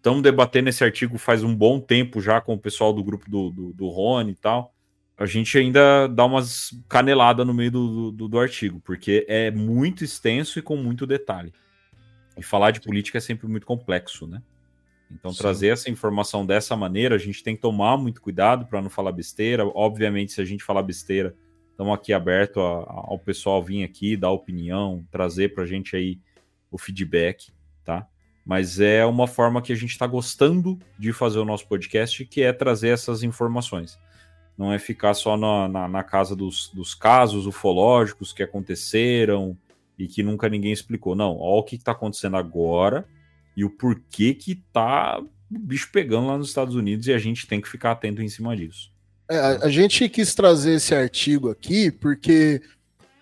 estamos debatendo esse artigo faz um bom tempo já com o pessoal do grupo do, do, do Rony e tal. A gente ainda dá umas caneladas no meio do, do, do artigo, porque é muito extenso e com muito detalhe. E falar de política é sempre muito complexo, né? Então, Sim. trazer essa informação dessa maneira, a gente tem que tomar muito cuidado para não falar besteira. Obviamente, se a gente falar besteira, estamos aqui aberto a- a- ao pessoal vir aqui, dar opinião, trazer para a gente aí o feedback, tá? Mas é uma forma que a gente está gostando de fazer o nosso podcast, que é trazer essas informações. Não é ficar só na, na, na casa dos, dos casos ufológicos que aconteceram e que nunca ninguém explicou. Não, olha o que está acontecendo agora e o porquê que tá o bicho pegando lá nos Estados Unidos e a gente tem que ficar atento em cima disso. É, a, gente quis trazer esse artigo aqui porque,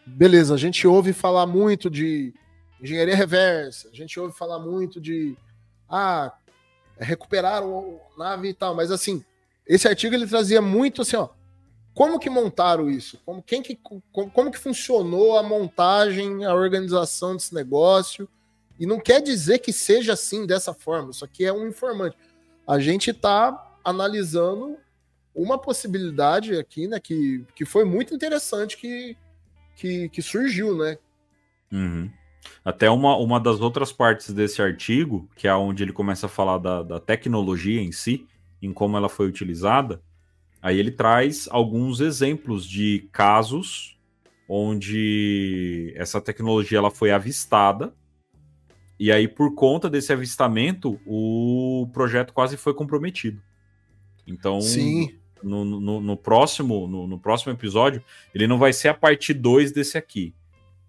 beleza, a gente ouve falar muito de engenharia reversa, a gente ouve falar muito de ah, recuperar o nave e tal, mas assim, esse artigo ele trazia muito assim, ó, como que montaram isso? Como, quem que, como, como que funcionou a montagem, a organização desse negócio? E não quer dizer que seja assim, dessa forma. Isso aqui é um informante. A gente está analisando uma possibilidade aqui, né, que, que foi muito interessante que, que, que surgiu, né? Uhum. Até uma, uma das outras partes desse artigo, que é onde ele começa a falar da, da tecnologia em si, em como ela foi utilizada, aí ele traz alguns exemplos de casos onde essa tecnologia ela foi avistada e aí por conta desse avistamento o projeto quase foi comprometido. Então, Sim, no, no, no próximo no, no próximo episódio, ele não vai ser a parte 2 desse aqui.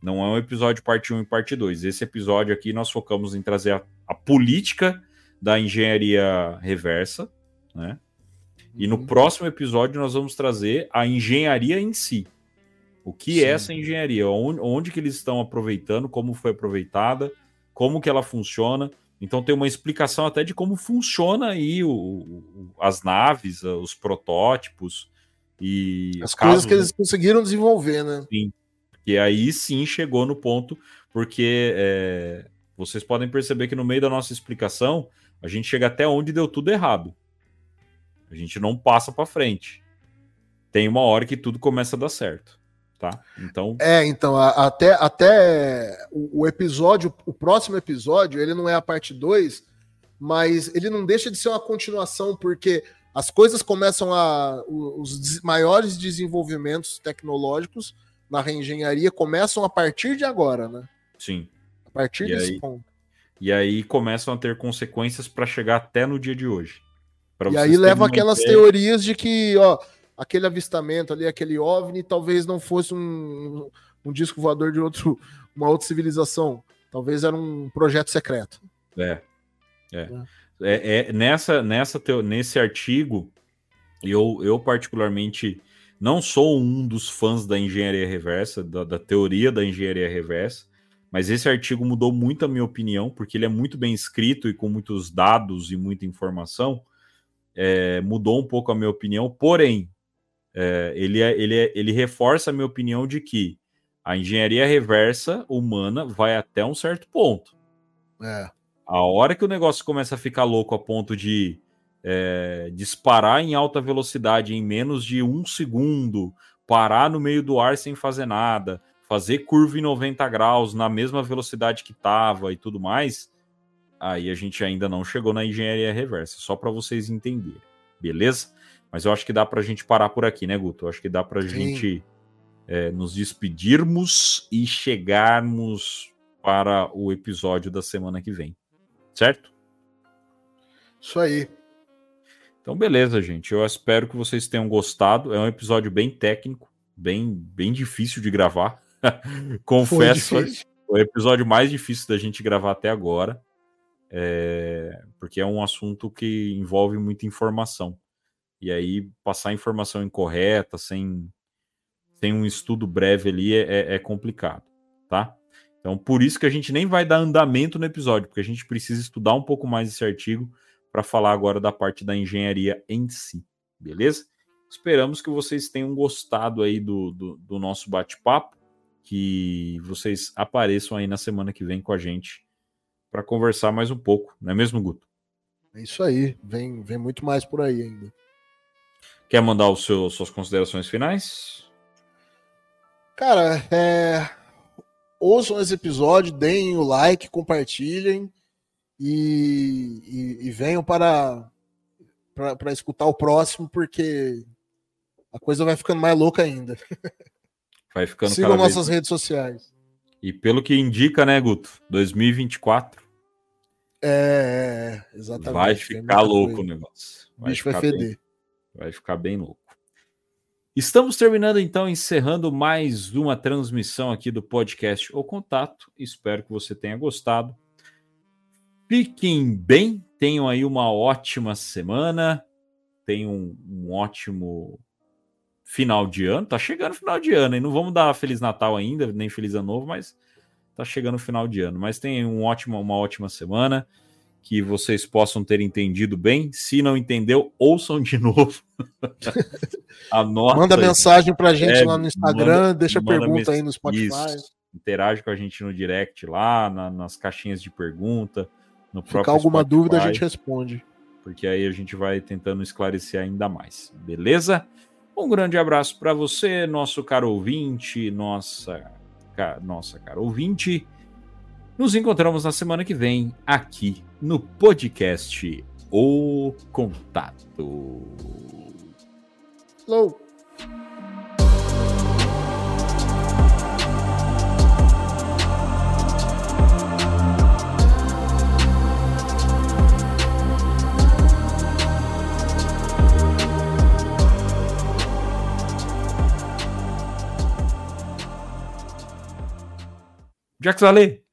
Não é um episódio parte 1 e parte 2. Esse episódio aqui nós focamos em trazer a, a política da engenharia reversa, né? E no Uhum. próximo episódio nós vamos trazer a engenharia em si. O que Sim. é essa engenharia? Onde, onde que eles estão aproveitando? Como foi aproveitada? Como que ela funciona? Então tem uma explicação até de como funciona aí o- o- as naves, os protótipos e as coisas casos, que eles conseguiram desenvolver, né? que aí sim chegou no ponto, porque é, vocês podem perceber que no meio da nossa explicação, a gente chega até onde deu tudo errado. A gente não passa para frente. Tem uma hora que tudo começa a dar certo, tá? Então, É, então, a- até, até o, o episódio, o próximo episódio, ele não é a parte 2, mas ele não deixa de ser uma continuação, porque as coisas começam a. Os maiores desenvolvimentos tecnológicos na reengenharia começam a partir de agora, né? sim. A partir E desse aí? ponto. E aí começam a ter consequências para chegar até no dia de hoje. E aí leva aquelas ideia- teorias de que, ó, aquele avistamento ali, aquele OVNI, talvez não fosse um, um disco voador de outro, uma outra civilização. Talvez era um projeto secreto. É. É. É, é, nessa, nessa teo- nesse artigo, eu, eu particularmente não sou um dos fãs da engenharia reversa, da, da teoria da engenharia reversa, mas esse artigo mudou muito a minha opinião, porque ele é muito bem escrito e com muitos dados e muita informação. é, mudou um pouco a minha opinião, porém, é, ele, é- ele, é- ele reforça a minha opinião de que A engenharia reversa humana vai até um certo ponto. É. A hora que o negócio começa a ficar louco a ponto de é, disparar em alta velocidade em menos de um segundo, parar no meio do ar sem fazer nada, fazer curva em 90 graus na mesma velocidade que estava e tudo mais, aí a gente ainda não chegou na engenharia reversa, só para vocês entenderem, beleza? Mas eu acho que dá para a gente parar por aqui, né, Guto? Eu acho que dá para a gente é, nos despedirmos e chegarmos para o episódio da semana que vem, certo? Isso aí. Então, beleza, gente. Eu espero que vocês tenham gostado. É um episódio bem técnico, bem, bem difícil de gravar. Confesso, o episódio mais difícil da gente gravar até agora, é, porque é um assunto que envolve muita informação. E aí, passar informação incorreta, sem, sem um estudo breve ali, é, é, é complicado, tá? Então, por isso que a gente nem vai dar andamento no episódio, porque a gente precisa estudar um pouco mais esse artigo para falar agora da parte da engenharia em si, beleza? Esperamos que vocês tenham gostado aí do, do, do nosso bate-papo que vocês apareçam aí na semana que vem com a gente para conversar mais um pouco, não é mesmo, Guto? É isso aí, vem, vem muito mais por aí ainda. Quer mandar os seus, suas considerações finais? Cara, é... ouçam esse episódio, deem o like, compartilhem e, e, e venham para, para, para escutar o próximo, porque a coisa vai ficando mais louca ainda. Vai ficando Sigam nossas vez... redes sociais. E pelo que indica, né, Guto? 2024. É, é exatamente. Vai ficar louco coisa. o negócio. Vai o bicho vai feder. Bem, vai ficar bem louco. Estamos terminando então, encerrando mais uma transmissão aqui do podcast O Contato. Espero que você tenha gostado. Fiquem bem, tenham aí uma ótima semana, tenham um, ótimo final de ano. Tá chegando o final de ano, e não vamos dar Feliz Natal ainda, nem Feliz Ano Novo, mas tá chegando o final de ano. Mas tem um ótimo, uma ótima semana, que vocês possam ter entendido bem. Se não entendeu, ouçam de novo. Anota. Manda mensagem pra gente é, lá no Instagram, manda, deixa manda pergunta aí no Spotify. Isso. Interage com a gente no direct lá, na, nas caixinhas de pergunta. No Ficar alguma Spotify, dúvida, a gente responde. Porque aí a gente vai tentando esclarecer ainda mais. Beleza? Um grande abraço para você, nosso caro ouvinte, nossa, nossa cara ouvinte. Nos encontramos na semana que vem aqui no podcast O Contato. Hello. Jacques Vallée.